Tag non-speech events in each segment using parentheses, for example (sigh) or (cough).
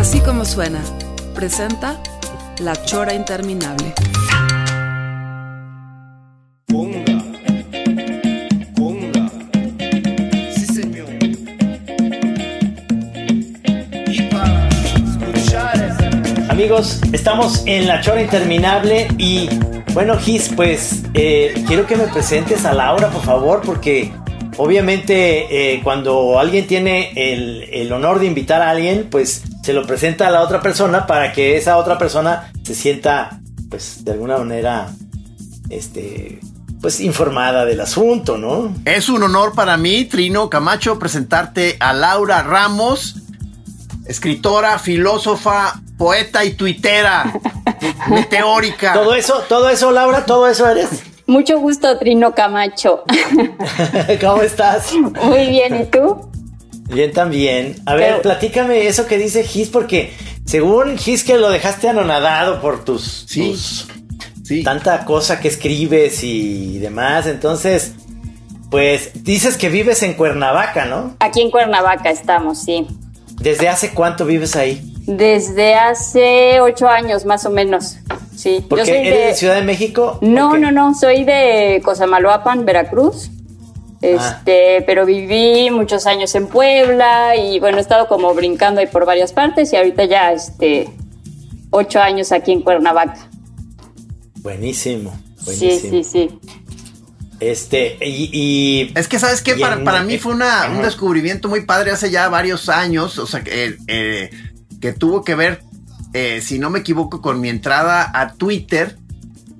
Así como suena, presenta La Chora Interminable. amigos, estamos en la chora interminable y bueno, Gis, pues eh, quiero que me presentes a Laura, por favor, porque obviamente eh, cuando alguien tiene el, honor de invitar a alguien, pues se lo presenta a la otra persona para que esa otra persona se sienta, pues de alguna manera, este, pues informada del asunto, ¿no? Es un honor para mí, Trino Camacho, presentarte a Laura Ramos, escritora, filósofa, poeta y tuitera, (laughs) meteórica. Todo eso, todo eso, Laura, todo eso eres. Mucho gusto, Trino Camacho. (laughs) ¿Cómo estás? Muy bien, ¿y tú? Bien también. A ver, platícame eso que dice Gis, porque según Gis que lo dejaste anonadado por tus, sí, sí. tanta cosa que escribes y demás. Entonces, pues dices que vives en Cuernavaca, ¿no? Aquí en Cuernavaca estamos, sí. ¿Desde hace cuánto vives ahí? Desde hace ocho años más o menos. Sí. ¿Por qué? ¿Eres de... Ciudad de México? No, no, no. Soy de Cosamaloapan, Veracruz. Este, ah. pero viví muchos años en Puebla y bueno, he estado como brincando ahí por varias partes y ahorita ya este ocho años aquí en Cuernavaca. Buenísimo. buenísimo. Sí, sí, sí. Este, y, Es que, ¿sabes qué? Para, para, mí fue una, un descubrimiento muy padre hace ya varios años. O sea, que eh, que tuvo que ver, eh, si no me equivoco, con mi entrada a Twitter,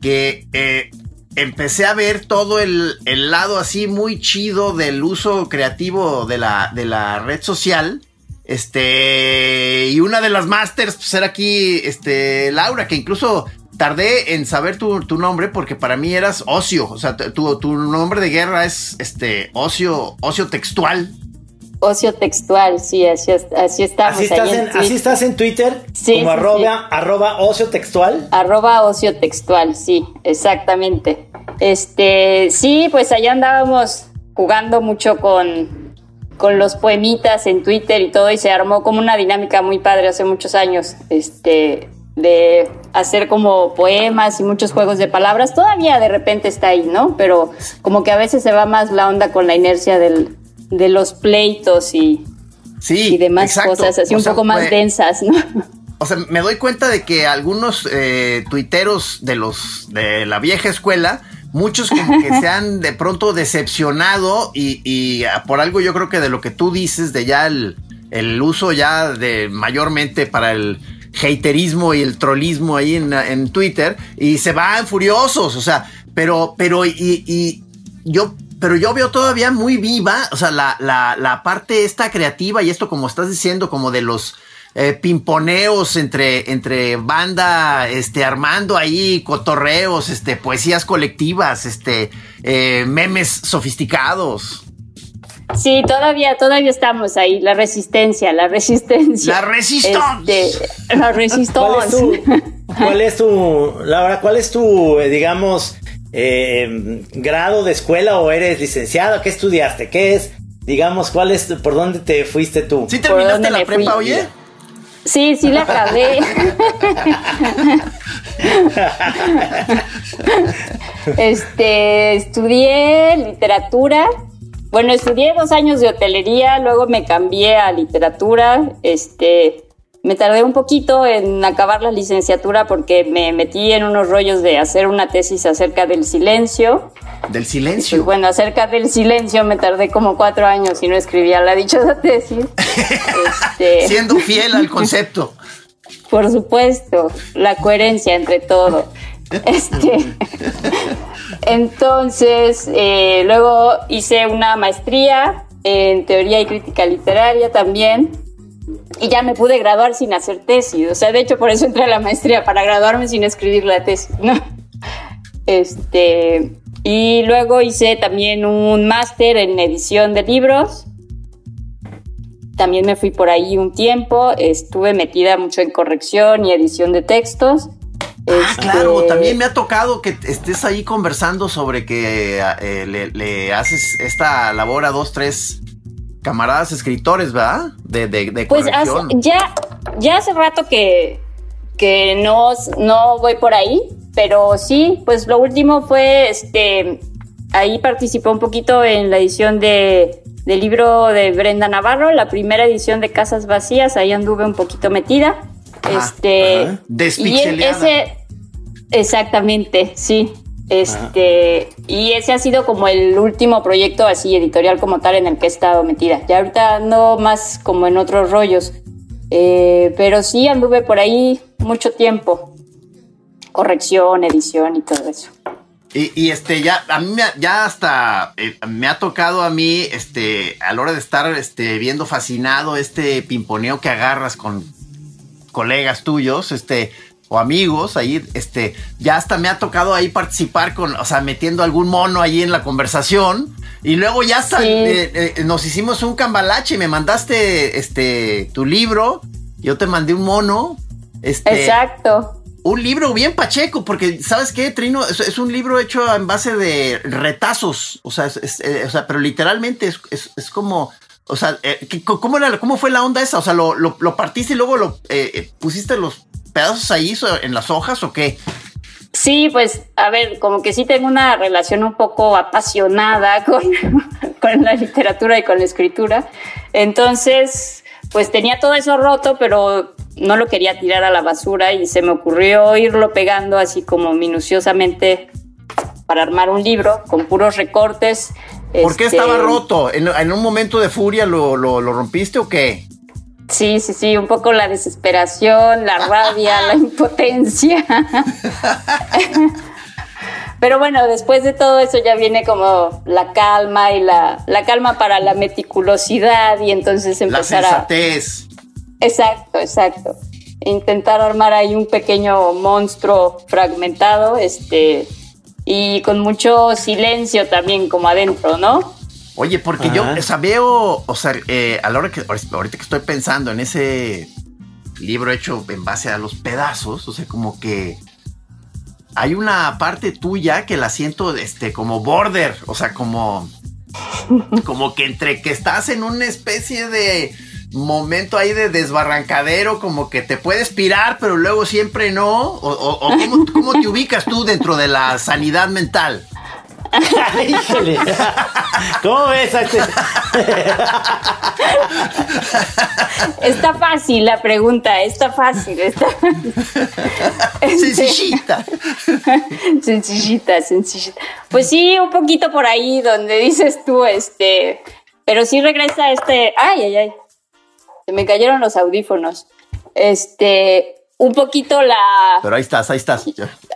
que eh, empecé a ver todo el, lado así muy chido del uso creativo de la, de la red social. Este, y una de las masters, pues era aquí, este, Laura, que incluso tardé en saber tu, nombre porque para mí eras ocio, o sea, tu, tu nombre de guerra es, este, ocio, ocio textual. Ocio textual, sí, así, así estamos. Así estás, en, así estás en Twitter, sí, como arroba, arroba ocio textual. Arroba ocio textual, sí, exactamente. Este, sí, pues allá andábamos jugando mucho con, con los poemitas en Twitter y todo, y se armó como una dinámica muy padre hace muchos años, este, de hacer como poemas y muchos juegos de palabras. Todavía de repente está ahí, ¿no? Pero como que a veces se va más la onda con la inercia del, de los pleitos y, sí, y demás cosas, así un poco más densas, ¿no? O sea, me doy cuenta de que algunos eh, tuiteros de los de la vieja escuela, muchos como que se han de pronto decepcionado y, ah, por algo yo creo que de lo que tú dices, de ya el, uso ya de mayormente para el haterismo y el trollismo ahí en, en Twitter y se van furiosos, o sea, pero, pero, y, y yo pero yo veo todavía muy viva, o sea, la, la, la parte esta creativa y esto como estás diciendo, como de los eh, pimponeos entre, entre banda, este, armando ahí cotorreos, este, poesías colectivas, este, eh, memes sofisticados. Sí, todavía, todavía estamos ahí, la resistencia, la resistencia. La resistencia. Este, la resistencia. ¿Cuál es tu, Laura, cuál es tu, eh, digamos, eh, grado de escuela o eres licenciado? ¿Qué estudiaste? ¿Qué es? Digamos, ¿cuál es, por dónde te fuiste tú? ¿Sí terminaste la prepa, oye? Sí, sí la acabé. (laughs) este, estudié literatura. Bueno, estudié dos años de hotelería, luego me cambié a literatura. Este, me tardé un poquito en acabar la licenciatura porque me metí en unos rollos de hacer una tesis acerca del silencio. ¿Del silencio? bueno, acerca del silencio me tardé como cuatro años y no escribía la dichosa tesis. (laughs) este, Siendo fiel al concepto. Por supuesto, la coherencia entre todo. (laughs) Este, entonces, eh, luego hice una maestría en teoría y crítica literaria también. Y ya me pude graduar sin hacer tesis. O sea, de hecho, por eso entré a la maestría, para graduarme sin escribir la tesis, ¿no? Este, y luego hice también un máster en edición de libros. También me fui por ahí un tiempo. Estuve metida mucho en corrección y edición de textos. Ah, claro, este, también me ha tocado que estés ahí conversando sobre que eh, le, haces esta labor a dos, tres camaradas escritores, ¿verdad? De, de, pues ya, ya hace rato que, que no, no voy por ahí, pero sí, pues lo último fue, este, ahí participó un poquito en la edición de, del libro de Brenda Navarro, la primera edición de Casas Vacías, ahí anduve un poquito metida. este, y ese, exactamente, sí. Este, y ese ha sido como el último proyecto así editorial como tal en el que he estado metida. Ya ahorita ando más como en otros rollos. Eh, pero sí anduve por ahí mucho tiempo. Corrección, edición y todo eso. Y, este, ya, a mí ya hasta eh, me ha tocado a mí, este, a la hora de estar este, viendo fascinado este pimponeo que agarras con colegas tuyos, este, o amigos ahí, este, ya hasta me ha tocado ahí participar con, o sea, metiendo algún mono ahí en la conversación. Y luego ya hasta eh, eh, nos hicimos un cambalache, me mandaste este tu libro, yo te mandé un mono. Este, Exacto. Un libro bien pacheco, porque ¿sabes qué, Trino? Es, un libro hecho en base de retazos, o sea, eh, o sea pero literalmente es, como, o sea, ¿cómo, era, ¿cómo fue la onda esa? O sea, lo, lo, partiste y luego lo pusiste los pedazos ahí en las hojas o qué? Sí, pues a ver, como que sí tengo una relación un poco apasionada (laughs) con, con la literatura y con la escritura. Entonces, pues tenía todo eso roto, pero no lo quería tirar a la basura y se me ocurrió irlo pegando así como minuciosamente para armar un libro con puros recortes. ¿Por qué estaba este, roto? ¿En, un momento de furia lo, lo, lo rompiste o qué? Sí, sí, sí, un poco la desesperación, la rabia, la (laughs) impotencia. (laughs) Pero bueno, después de todo eso ya viene como la calma y la, la calma para la meticulosidad y entonces empezar la sensatez. a... Exacto, exacto. Intentar armar ahí un pequeño monstruo fragmentado, este, y con mucho silencio también como adentro, ¿no? Oye, porque yo, o sea, veo, o sea, eh, a la hora que, ahorita que estoy pensando en ese libro hecho en base a los pedazos, o sea, como que hay una parte tuya que la siento, este, como border, o sea, como, (laughs) como que entre que estás en una especie de momento ahí de desbarrancadero, como que te puedes pirar, pero luego siempre no, o, ¿cómo, ¿cómo te ubicas tú dentro de la sanidad mental? (laughs) Híjole. ¿Cómo ves? Está fácil la pregunta, está fácil. Está... Sencillita. sencillita, sencillita. Pues sí, un poquito por ahí donde dices tú, este, pero sí regresa este, ay, ay, ay, se me cayeron los audífonos. Este, un poquito la... Pero ahí estás, ahí estás.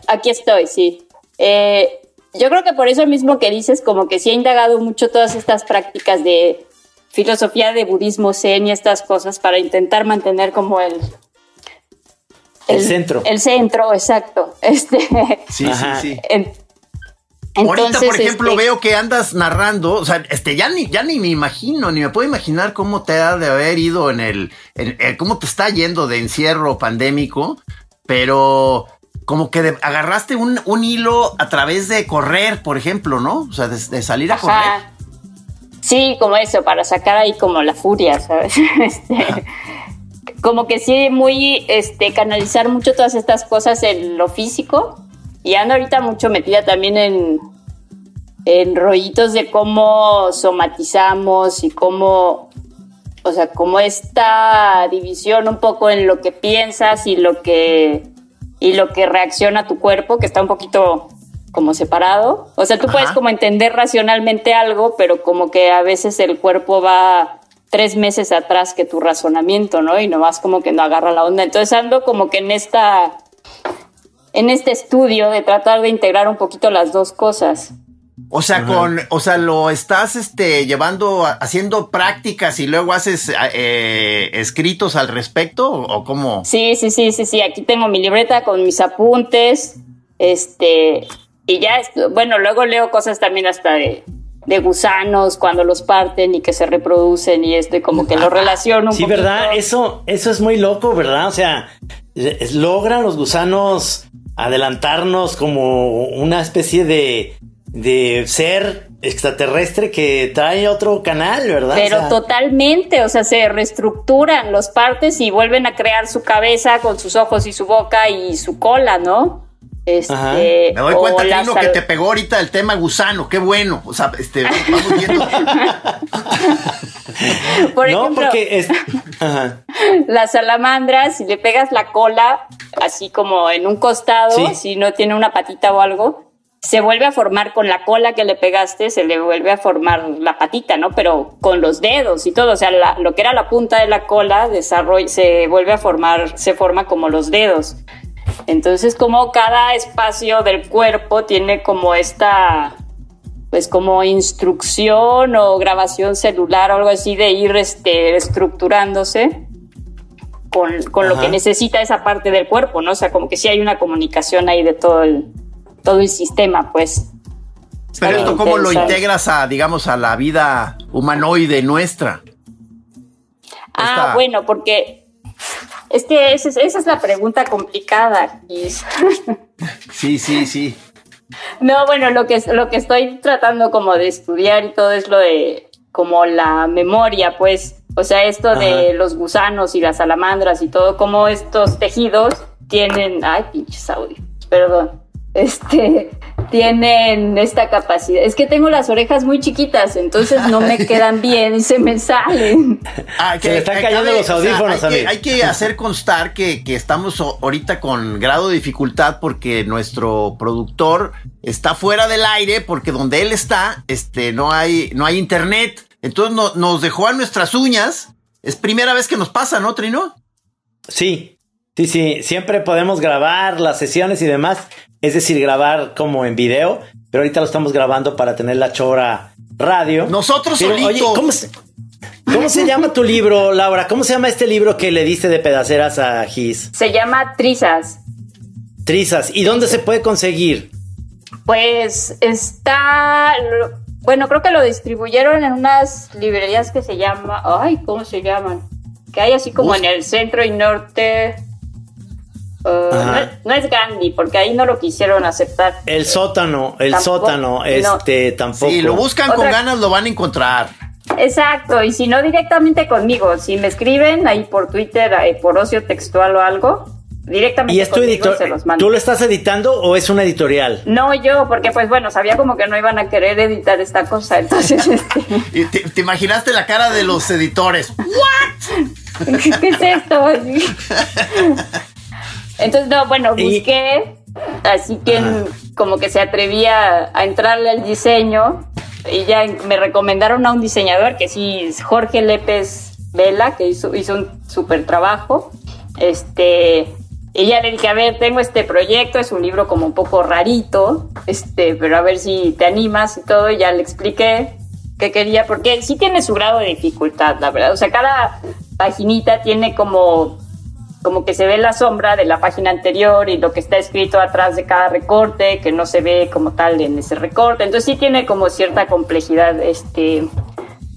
Aquí estoy, sí. Eh, yo creo que por eso mismo que dices, como que sí ha indagado mucho todas estas prácticas de filosofía de budismo zen y estas cosas para intentar mantener como el... El, centro. El centro, exacto. (laughs) Este, sí, sí, sí. Ahorita, por ejemplo, este veo que andas narrando, o sea, este, ya ni, ya ni me imagino, ni me puedo imaginar cómo te ha de haber ido en el, en, eh, cómo te está yendo de encierro pandémico, pero como que agarraste un, hilo a través de correr, por ejemplo, ¿no? O sea, de, salir a correr. Sí, como eso, para sacar ahí como la furia, ¿sabes? (laughs) Este, como que sí, muy, este, canalizar mucho todas estas cosas en lo físico. Y ando ahorita mucho metida también en, en rollitos de cómo somatizamos y cómo, o sea, como esta división un poco en lo que piensas y lo que y lo que reacciona tu cuerpo, que está un poquito como separado. O sea, tú puedes como entender racionalmente algo, pero como que a veces el cuerpo va tres meses atrás que tu razonamiento, ¿no? Y nomás como que no agarra la onda. Entonces ando como que en esta, en este estudio de tratar de integrar un poquito las dos cosas. O sea, con, o sea, lo estás este, llevando, haciendo prácticas y luego haces eh, escritos al respecto o cómo? Sí, sí, sí, sí, sí. Aquí tengo mi libreta con mis apuntes, este, y ya, bueno, luego leo cosas también hasta de, de gusanos cuando los parten y que se reproducen y esto, y como que lo relaciono un Sí, ¿verdad? Eso, eso es muy loco, ¿verdad? O sea, logran los gusanos adelantarnos como una especie de, de ser extraterrestre que trae otro canal, ¿verdad? Pero totalmente, o sea, se reestructuran los partes y vuelven a crear su cabeza con sus ojos y su boca y su cola, ¿no? Este, Me doy cuenta, Trino, que te pegó ahorita el tema gusano, qué bueno. O sea, este, vamos viendo. (laughs) Por ejemplo, no, porque es... las salamandras, si le pegas la cola así como en un costado, si no tiene una patita o algo, se vuelve a formar con la cola que le pegaste, se le vuelve a formar la patita, ¿no? Pero con los dedos y todo, o sea, lo que era la punta de la cola se vuelve a formar, se forma como los dedos. Entonces, como cada espacio del cuerpo tiene como esta, pues como instrucción o grabación celular o algo así de ir este, estructurándose con, con lo que necesita esa parte del cuerpo, ¿no? O sea, como que sí hay una comunicación ahí de todo el, todo el sistema, pues. Pero esto, ¿cómo lo integras a, digamos, a la vida humanoide nuestra? Ah, bueno, porque es que esa es, la pregunta complicada, (laughs) Sí, sí, sí. No, bueno, lo que, lo que estoy tratando como de estudiar y todo es lo de como la memoria, pues, o sea, esto de los gusanos y las salamandras y todo, como estos tejidos tienen, ay, pinches audio, perdón, este, tienen esta capacidad. Es que tengo las orejas muy chiquitas, entonces no me (laughs) quedan bien y se me salen. Ah, que, se están cayendo los audífonos hay, que, hay, que, hacer constar que, que, estamos ahorita con grado de dificultad porque nuestro productor está fuera del aire porque donde él está, este, no hay, no hay internet. Entonces no, nos dejó a nuestras uñas. Es primera vez que nos pasa, ¿no, Trino? Sí, sí, sí. Siempre podemos grabar las sesiones y demás es decir, grabar como en video, pero ahorita lo estamos grabando para tener la chora radio. Nosotros solitos. ¿cómo se, ¿cómo se llama tu libro, Laura? ¿Cómo se llama este libro que le diste de pedaceras a Gis? Se llama Trizas. Trizas. ¿Y dónde se puede conseguir? Pues está, bueno, creo que lo distribuyeron en unas librerías que se llama, ay, ¿cómo se llaman? Que hay así como en el centro y norte no, es Gandhi, porque ahí no lo quisieron aceptar. El sótano, el sótano, este tampoco. Si lo buscan con ganas, lo van a encontrar. Exacto, y si no directamente conmigo, si me escriben ahí por Twitter, eh, por ocio textual o algo, directamente ¿Y es tu editor? ¿Tú lo estás editando o es una editorial? No, yo, porque pues bueno, sabía como que no iban a querer editar esta cosa, entonces... (laughs) Este... ¿Te, imaginaste la cara de los editores? (laughs) ¿What? ¿Qué es esto? (laughs) Entonces, no, bueno, busqué, así que como que se atrevía a entrarle al diseño y ya me recomendaron a un diseñador que sí es Jorge Lépez Vela, que hizo, hizo un súper trabajo. Este, y ya le dije, a ver, tengo este proyecto, es un libro como un poco rarito, este, pero a ver si te animas y todo, y ya le expliqué qué quería, porque sí tiene su grado de dificultad, la verdad. O sea, cada paginita tiene como como que se ve la sombra de la página anterior y lo que está escrito atrás de cada recorte, que no se ve como tal en ese recorte. Entonces sí tiene como cierta complejidad este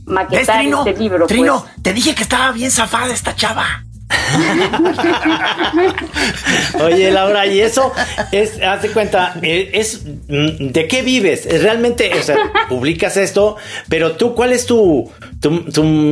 maquetar este libro. Trino, pues. te dije que estaba bien zafada esta chava. (laughs) Oye, Laura, y eso es, haz de cuenta, eh, es mm, de qué vives. Realmente, o sea, publicas esto, pero tú, ¿cuál es tu,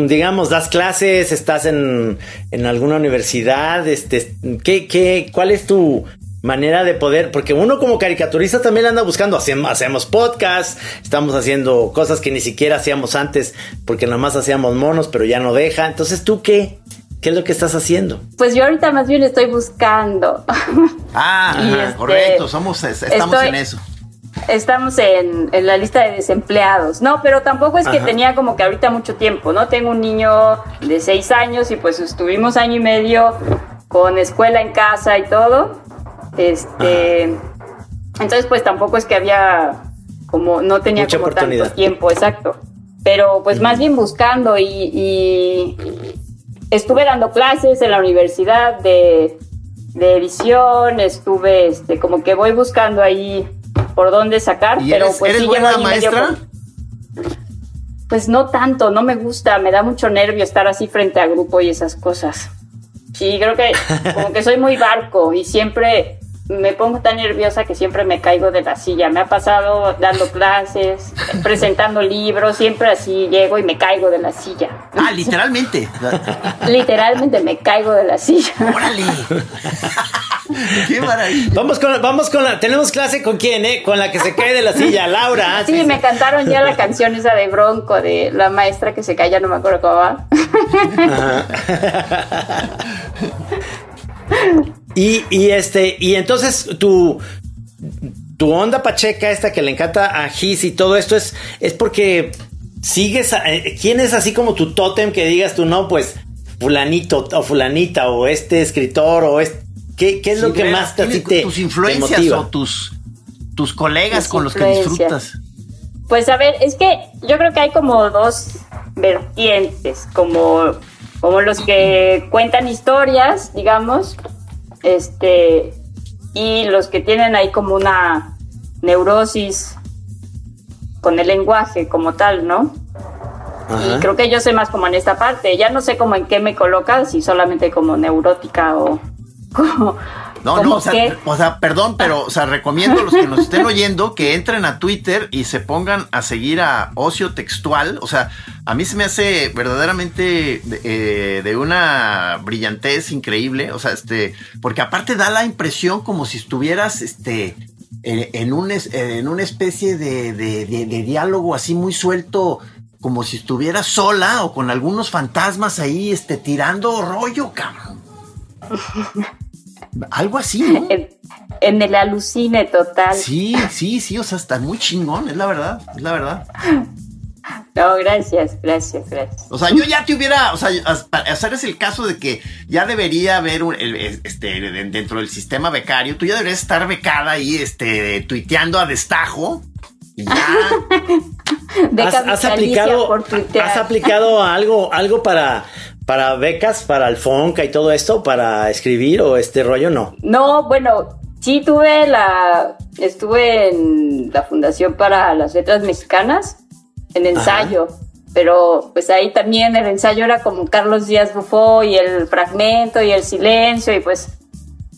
digamos, das clases, estás en, en alguna universidad, este, ¿qué, qué, cuál es tu manera de poder, porque uno como caricaturista también anda buscando, hacemos, hacemos podcasts, estamos haciendo cosas que ni siquiera hacíamos antes, porque nada más hacíamos monos, pero ya no deja. Entonces, ¿tú qué? ¿Qué es lo que estás haciendo? Pues yo ahorita más bien estoy buscando. (laughs) Ah, este, correcto, somos, estamos en eso. Estamos en, la lista de desempleados. No, pero tampoco es que tenía como que ahorita mucho tiempo, ¿no? Tengo un niño de seis años y pues estuvimos año y medio con escuela en casa y todo. Este. Entonces, pues tampoco es que había como no tenía Mucha como tanto tiempo, exacto. Pero pues más bien buscando y, y estuve dando clases en la universidad de, de edición, estuve este, como que voy buscando ahí por dónde sacar, ¿Y pero eres, pues eres sí buena medio maestra? Pues no tanto, no me gusta, me da mucho nervio estar así frente a grupo y esas cosas. Sí, creo que como que soy muy barco y siempre me pongo tan nerviosa que siempre me caigo de la silla. Me ha pasado dando clases, (laughs) presentando libros, siempre así llego y me caigo de la silla. Ah, literalmente. (laughs) Literalmente me caigo de la silla. ¡Órale! (laughs) ¡Qué maravilla! Vamos con, vamos con la. Tenemos clase con quién, ¿eh? Con la que se cae de la silla, Laura. Sí, me cantaron ya la canción esa de Bronco, de la maestra que se calla, no me acuerdo cómo va. Y, y este, y entonces tu, tu onda pacheca, esta que le encanta a Gis y todo esto es, es porque sigues. a- eh, ¿Quién es así como tu tótem que digas tú, no, pues, fulanito o fulanita o este escritor o este. ¿Qué, qué es lo que más te, te, tus te influencias motiva? o tus, tus colegas con los que disfrutas. Pues a ver, es que yo creo que hay como dos vertientes, como, como los que cuentan historias, digamos, este, y los que tienen ahí como una neurosis con el lenguaje como tal, ¿no? Ajá. Y creo que yo sé más como en esta parte. Ya no sé como en qué me colocas, si solamente como neurótica o (laughs) como, No, no, o sea, o sea, perdón, pero o sea, recomiendo a los que nos estén (laughs) oyendo que entren a Twitter y se pongan a seguir a Ocio Textual. O sea, a mí se me hace verdaderamente de, eh, de una brillantez increíble. O sea, este, porque aparte da la impresión como si estuvieras, este, en, en un en una especie de, de- de- de diálogo así muy suelto. Como si estuvieras sola o con algunos fantasmas ahí, este, tirando rollo, cabrón. (laughs) Algo así, ¿no? En, en el alucine total. Sí, sí, sí, o sea, está muy chingón, es la verdad, es la verdad. No, gracias, gracias, gracias. O sea, yo ya te hubiera, o sea, hacer es el caso de que ya debería haber un, el- este, de- dentro del sistema becario, tú ya deberías estar becada ahí, este, tuiteando a destajo. Y ya, (laughs) ¿Has, aplicado, por has aplicado algo, algo para, para becas, para el Fonca y todo esto, para escribir o este rollo? No. No, bueno, sí tuve la. Estuve en la Fundación para las Letras Mexicanas, en ensayo. Pero pues ahí también el ensayo era como Carlos Díaz Bufó y el fragmento y el silencio y pues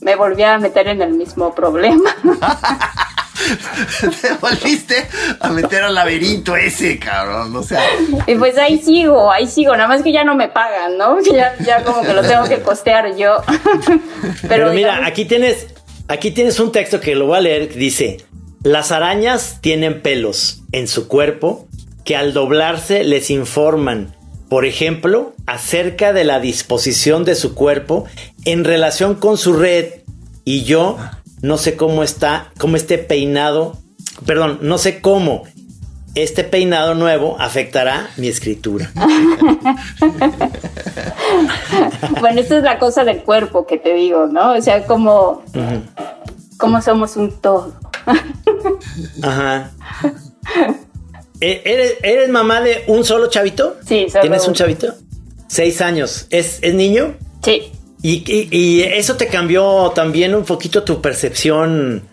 me volví a meter en el mismo problema. (laughs) (laughs) te volviste a meter al laberinto ese, cabrón, o sea. y pues ahí sigo, ahí sigo, nada más que ya no me pagan, ¿no? Que (laughs) Ya, ya como que lo tengo que costear yo. (laughs) Pero, Pero, mira, digamos- aquí tienes, aquí tienes un texto que lo voy a leer que dice: Las arañas tienen pelos en su cuerpo que al doblarse les informan, por ejemplo, acerca de la disposición de su cuerpo en relación con su red. Y yo no sé cómo está, cómo este peinado, perdón, no sé cómo este peinado nuevo afectará mi escritura. (laughs) Bueno, esta es la cosa del cuerpo que te digo, ¿no? O sea, como, como somos un todo. Ajá. Eh, ¿Eres, eres mamá de un solo chavito? Sí, solo ¿Tienes un chavito? Seis años. ¿Es, es niño? Sí, Y, y- y eso te cambió también un poquito tu percepción,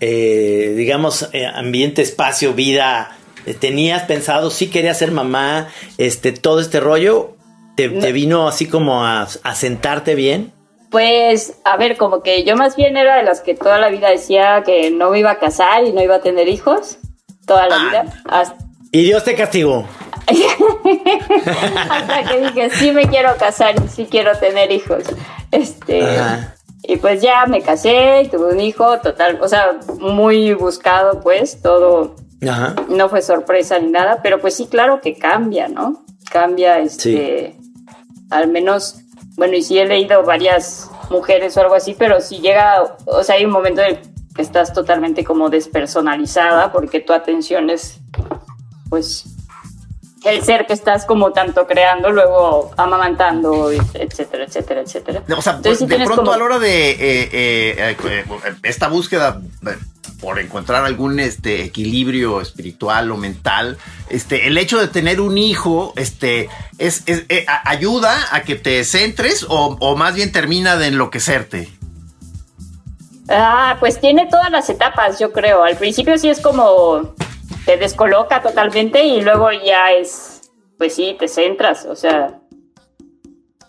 eh, digamos, eh, ambiente, espacio, vida. Eh, ¿Tenías pensado, sí querías ser mamá, este, todo este rollo? ¿Te, te vino así como a, a sentarte bien? pues, a ver, como que yo más bien era de las que toda la vida decía que no me iba a casar y no iba a tener hijos. Toda la Ah. vida. Hasta, Y Dios te castigó. Hasta que dije, sí me quiero casar y sí quiero tener hijos. Este. Ajá. Y pues ya me casé y tuve un hijo, total, o sea, muy buscado, pues, todo Ajá. no fue sorpresa ni nada, pero pues sí, claro que cambia, ¿no? Cambia, este, al menos, bueno, y sí he leído varias mujeres o algo así, pero si llega, o sea, hay un momento en el que estás totalmente como despersonalizada porque tu atención es, pues, el ser que estás como tanto creando, luego amamantando, etcétera, etcétera, etcétera. O sea, Entonces, de pronto como- a la hora de eh, eh, eh, esta búsqueda, por encontrar algún este, equilibrio espiritual o mental, este, el hecho de tener un hijo, este, es, ayuda a que te centres o, o más bien termina de enloquecerte. Ah, pues tiene todas las etapas, yo creo. Al principio sí es como te descoloca totalmente y luego ya es, pues sí, te centras, o sea,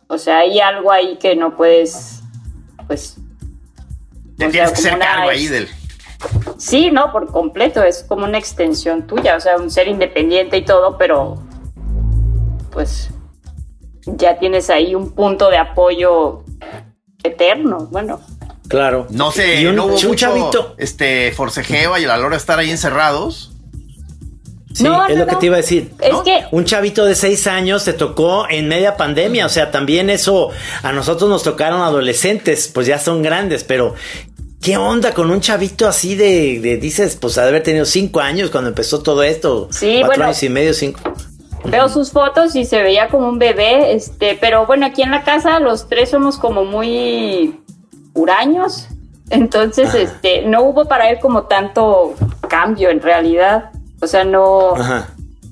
o sea, hay algo ahí que no puedes, pues... Te tienes que ser cargo ahí del... Sí, no, por completo, es como una extensión tuya, o sea, un ser independiente y todo, pero pues ya tienes ahí un punto de apoyo eterno, bueno. Claro. No sé, un, no hubo mucho, chavito. este forcejeo y a la hora de estar ahí encerrados. Sí, es lo que te iba a decir. Es que un chavito de seis años te tocó en media pandemia, o sea, también eso a nosotros nos tocaron adolescentes, pues ya son grandes, pero ¿qué onda con un chavito así de, dices, pues de haber tenido cinco años cuando empezó todo esto? Sí, cuatro años y medio, cinco. Veo sus fotos y se veía como un bebé, este, pero bueno, aquí en la casa los tres somos como muy huraños, entonces, este, no hubo para él como tanto cambio en realidad. O sea, no.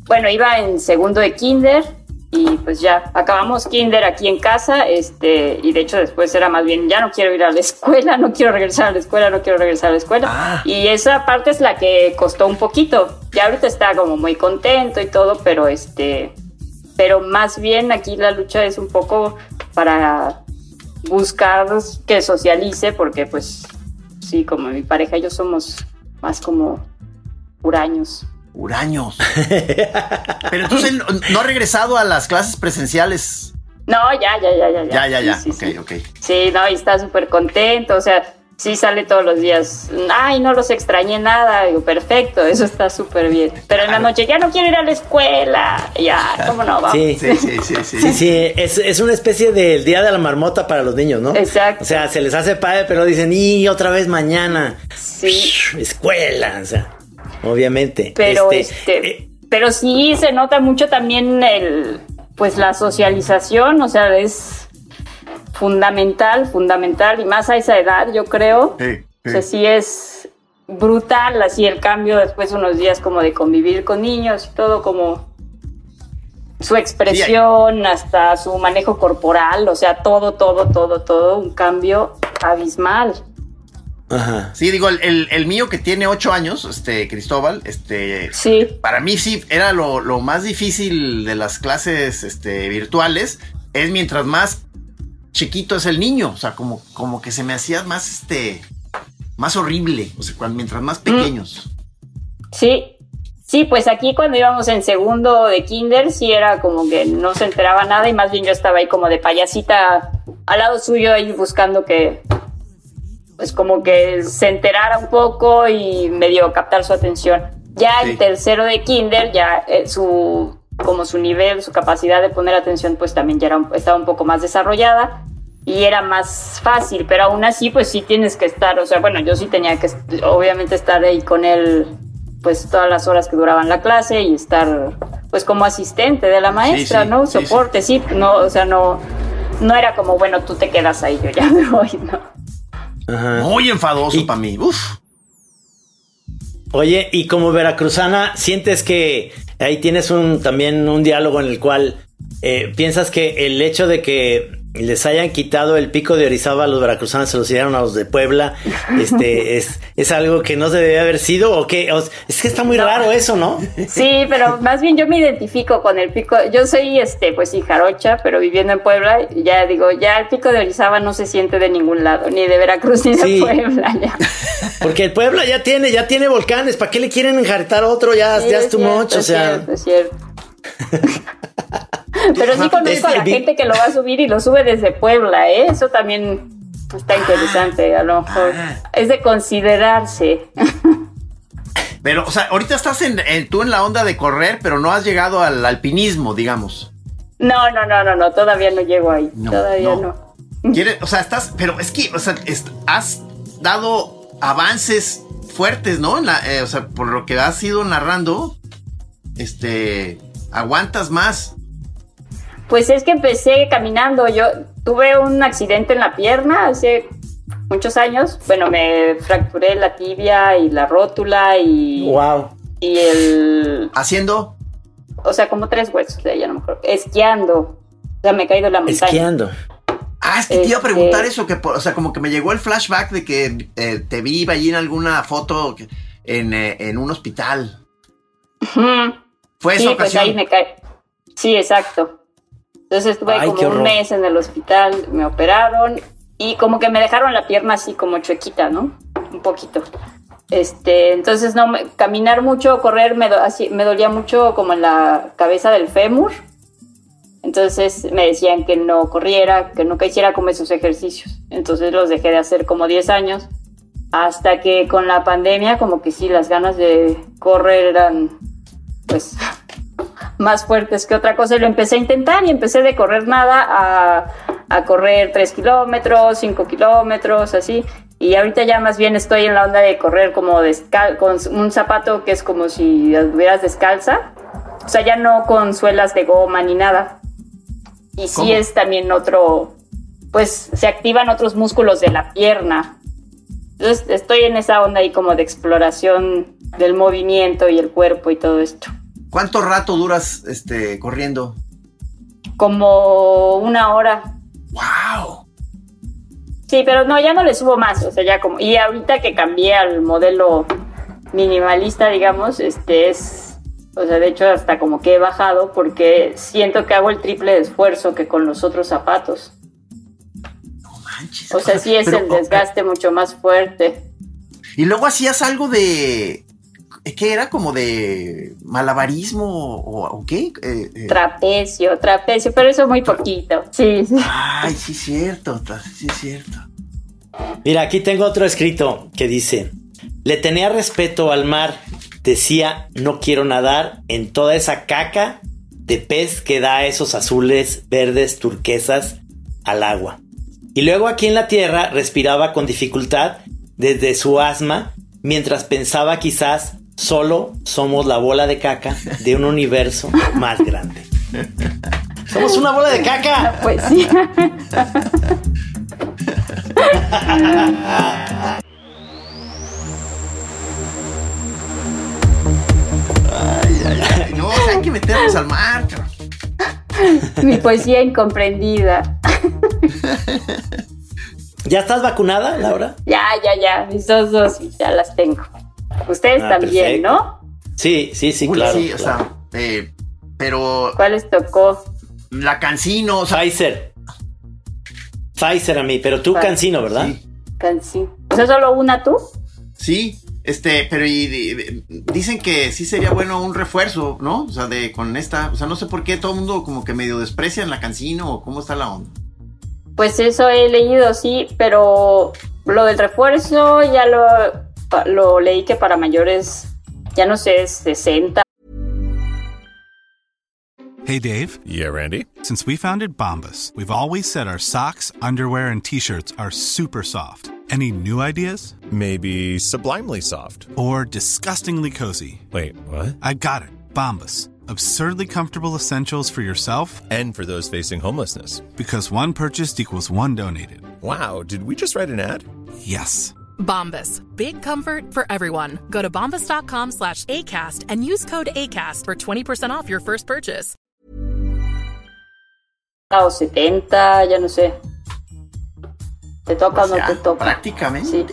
Bueno, iba en segundo de kinder y pues ya acabamos kinder aquí en casa, este, y de hecho después era más bien, ya no quiero ir a la (laughs) escuela, no quiero regresar a la escuela, no quiero regresar a la escuela. Ah. Y esa parte es la que costó un poquito. Ya ahorita está como muy contento y todo, pero este, pero más bien aquí la lucha es un poco para buscar que socialice, porque pues sí, como mi pareja y yo somos más como huraños. Uraños. Pero entonces no ha regresado a las clases presenciales. No, ya, ya, ya, ya. Ya, ya, ya. Sí, ok, sí. ok. Sí, no, y está súper contento. O sea, sí sale todos los días. Ay, no los extrañé nada. Digo, perfecto, eso está súper bien. Pero en la noche ya no quiero ir a la escuela. Ya, ¿cómo no? Vamos. Sí, sí, sí, sí. Sí, sí, es, es, una especie del día de la marmota para los niños, ¿no? Exacto. O sea, se les hace padre, pero dicen, y otra vez mañana. Sí. Escuela, o sea obviamente. Pero este, este eh, pero sí se nota mucho también el pues la socialización, o sea, es fundamental, fundamental, y más a esa edad, yo creo. O sea, sí es brutal, así el cambio después de unos días como de convivir con niños y todo como su expresión, hasta su manejo corporal, o sea, todo, todo, todo, todo, un cambio abismal. Ajá. Sí, digo, el, mío que tiene ocho años, este, Cristóbal, este, sí. para mí sí era lo, más difícil de las clases, este, virtuales, es mientras más chiquito es el niño, o sea, como, como que se me hacía más, este, más horrible, o sea, mientras más mm. pequeños. Sí, Sí, pues aquí cuando íbamos en segundo de kinder, sí era como que no se enteraba nada y más bien yo estaba ahí como de payasita al lado suyo ahí buscando que pues como que se enterara un poco y medio captar su atención. Ya el tercero de kinder, ya eh, su como su nivel, su capacidad de poner atención, pues también ya era, estaba un poco más desarrollada y era más fácil, pero aún así, pues sí tienes que estar, o sea, bueno, yo sí tenía que obviamente estar ahí con él, pues todas las horas que duraban la clase y estar, pues como asistente de la maestra, ¿no? Soporte, sí, no, o sea, no, no era como, bueno, tú te quedas ahí, yo ya (laughs) me voy, ¿no? Muy enfadoso para mí. Uf. Oye, y como veracruzana, ¿sientes que ahí tienes un también un diálogo en el cual eh, piensas que el hecho de que les hayan quitado el pico de Orizaba a los veracruzanos, se los dieron a los de Puebla, (laughs) este, es, es algo que no se debe haber sido o qué, es que está muy raro eso, ¿no? Sí, pero más bien yo me identifico con el pico, yo soy este, pues jarocha, pero viviendo en Puebla, ya digo, ya el pico de Orizaba no se siente de ningún lado, ni de Veracruz ni de Puebla, ya. (laughs) Porque el Puebla ya tiene, ya tiene volcanes, ¿para qué le quieren enjaretar otro? Ya, ya es, too much, o sea. es cierto. (laughs) (laughs) Pero sí conozco a la gente que lo va a subir y lo sube desde Puebla, ¿eh? Eso también está interesante, a lo mejor. Ah. Es de considerarse. (laughs) Pero, o sea, ahorita estás en, tú en la onda de correr, pero no has llegado al alpinismo, digamos. No, no, no, no, no, todavía no llego ahí. todavía no. o sea, estás, pero es que, o sea, has dado avances fuertes, ¿no? Eh, o sea, por lo que has ido narrando, este, aguantas más. Pues es que empecé caminando. Yo tuve un accidente en la pierna hace muchos años. Bueno, me fracturé la tibia y la rótula y, Wow. y el... Haciendo. O sea, como tres huesos de ya no me acuerdo. Esquiando. O sea, me he caído de la montaña. Esquiando. Ah, es que te iba a Este- preguntar eso, que, por- o sea, como que me llegó el flashback de que eh, te vi allí en alguna foto en, eh, en un hospital. Ujú. Fue esa Sí, pues ocasión. ahí me caí. Sí, exacto. Entonces estuve Ay, como un mes en el hospital, me operaron y como que me dejaron la pierna así como chuequita, ¿no? Un poquito. Este, entonces no me- caminar mucho, correr me, do- así, me dolía mucho como en la cabeza del fémur. Entonces me decían que no corriera, que nunca hiciera como esos ejercicios. Entonces los dejé de hacer como 10 años. Hasta que con la pandemia como que sí, las ganas de correr eran pues más fuertes que otra cosa y lo empecé a intentar y empecé de correr nada a, a correr 3 kilómetros, 5 kilómetros, así. Y ahorita ya más bien estoy en la onda de correr como descal con un zapato que es como si estuvieras descalza. O sea, ya no con suelas de goma ni nada. Y sí ¿Cómo? es también otro, pues se activan otros músculos de la pierna. Entonces estoy en esa onda ahí como de exploración del movimiento y el cuerpo y todo esto. ¿Cuánto rato duras este, corriendo? Como una hora. ¡Wow! Sí, pero no, ya no le subo más, o sea, ya como... Y ahorita que cambié al modelo minimalista, digamos, este es... O sea, de hecho hasta como que he bajado porque siento que hago el triple de esfuerzo que con los otros zapatos. Manches. O sea, sí es Pero, el desgaste mucho más fuerte. Y luego hacías algo de. ¿Qué era? Como de malabarismo o, o qué? Eh, eh, Trapecio, trapecio, pero eso muy poquito. Sí, sí. Ay, sí, es cierto. Sí, es cierto. Mira, aquí tengo otro escrito que dice: Le tenía respeto al mar. Decía, no quiero nadar en toda esa caca de pez que da esos azules, verdes, turquesas al agua. Y luego aquí en la tierra respiraba con dificultad desde su asma, mientras pensaba quizás solo somos la bola de caca de un universo más grande. Somos una bola de caca. Pues sí. Ay, no, o sea, hay que meternos al mar. cabrón. Mi poesía incomprendida. ¿Ya estás vacunada, Laura? Ya, ya, ya. Mis dos dosis ya las tengo. Ustedes Ah, también, perfecto. ¿no? Sí, sí, sí, Uy, claro. sí, o sea, eh, pero ¿Cuál les tocó? la cancino, o sea, Pfizer. Pfizer a mí, pero tú Pfizer. cancino, ¿verdad? sí, Cancí. ¿O sea, solo una tú? sí, este, pero y, y- dicen que sí sería bueno un refuerzo, ¿no? O sea, de con esta, o sea, no sé por qué todo el mundo como que medio desprecia en la cancino o cómo está la onda. Pues eso he leído, sí, pero lo del refuerzo ya lo, lo leí que para mayores, ya no sé, 60 Hey Dave, Yeah, Randy. since we founded Bombus, we've always said our socks, underwear, and t shirts are super soft. Any new ideas? Maybe sublimely soft. Or disgustingly cozy? Wait, what? I got it. Bombus. Absurdly comfortable essentials for yourself And for those facing homelessness. because one purchased equals one donated. Wow, did we just write an ad? Yes. Bombas. Big comfort for everyone. Go to bombas.com slash ACAST and use code ACAST for 20% off your first purchase. o 70, ya no sé. ¿Te toca o, sea, no te toca? prácticamente. Sí.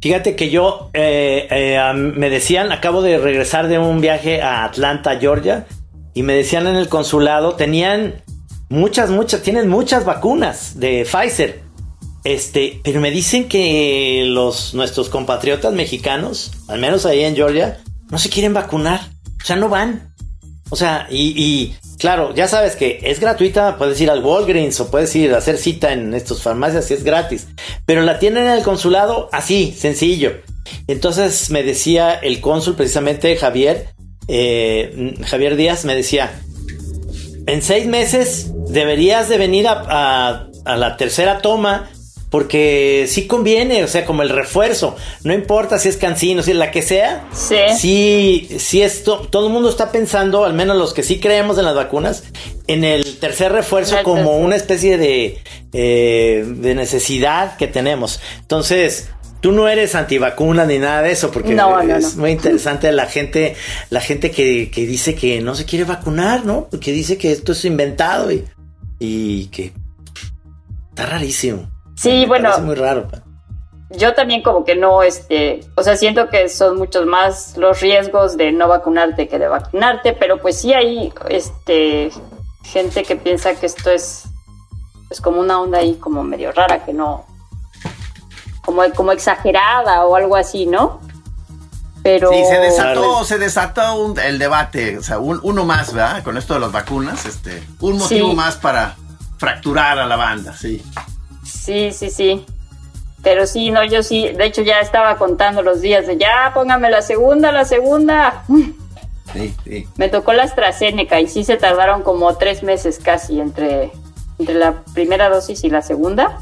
Fíjate que yo eh, eh, me decían, acabo de regresar de un viaje a Atlanta, Georgia, y me decían en el consulado, tenían muchas, muchas, tienen muchas vacunas de Pfizer. Este, pero me dicen que los nuestros compatriotas mexicanos, al menos ahí en Georgia, no se quieren vacunar. O sea, no van. O sea, y, claro, ya sabes que es gratuita, puedes ir al Walgreens o puedes ir a hacer cita en estas farmacias y es gratis. Pero la tienen en el consulado así, sencillo. Entonces me decía el cónsul, precisamente Javier, eh, Javier Díaz, me decía, en seis meses deberías de venir a la tercera toma porque sí conviene, o sea, como el refuerzo, no importa si es cancino, si es la que sea, Sí. sí, sí esto, todo el mundo está pensando, al menos los que sí creemos en las vacunas, en el tercer refuerzo como una especie de, eh, de necesidad que tenemos. Entonces, tú no eres antivacuna ni nada de eso, porque No, no, es no. muy (laughs) interesante la gente, la gente que, que dice que no se quiere vacunar, ¿no? Que dice que esto es inventado y, y que está rarísimo. Sí, Me bueno. parece muy raro. pa. Yo también como que no, este, o sea, siento que son muchos más los riesgos de no vacunarte que de vacunarte, pero pues sí hay, este, gente que piensa que esto es, pues como una onda ahí como medio rara, que no, como, como exagerada o algo así, ¿no? Pero... Sí, se desató, se desató un- el debate, o sea, un- uno más, ¿verdad? Con esto de las vacunas, este, un motivo Sí. más para fracturar a la banda, sí. Sí, sí, sí. Pero sí, no, yo sí, de hecho ya estaba contando los días de ya, póngame la segunda, la segunda. Sí, sí. Me tocó la AstraZeneca y sí se tardaron como tres meses casi entre, entre la primera dosis y la segunda.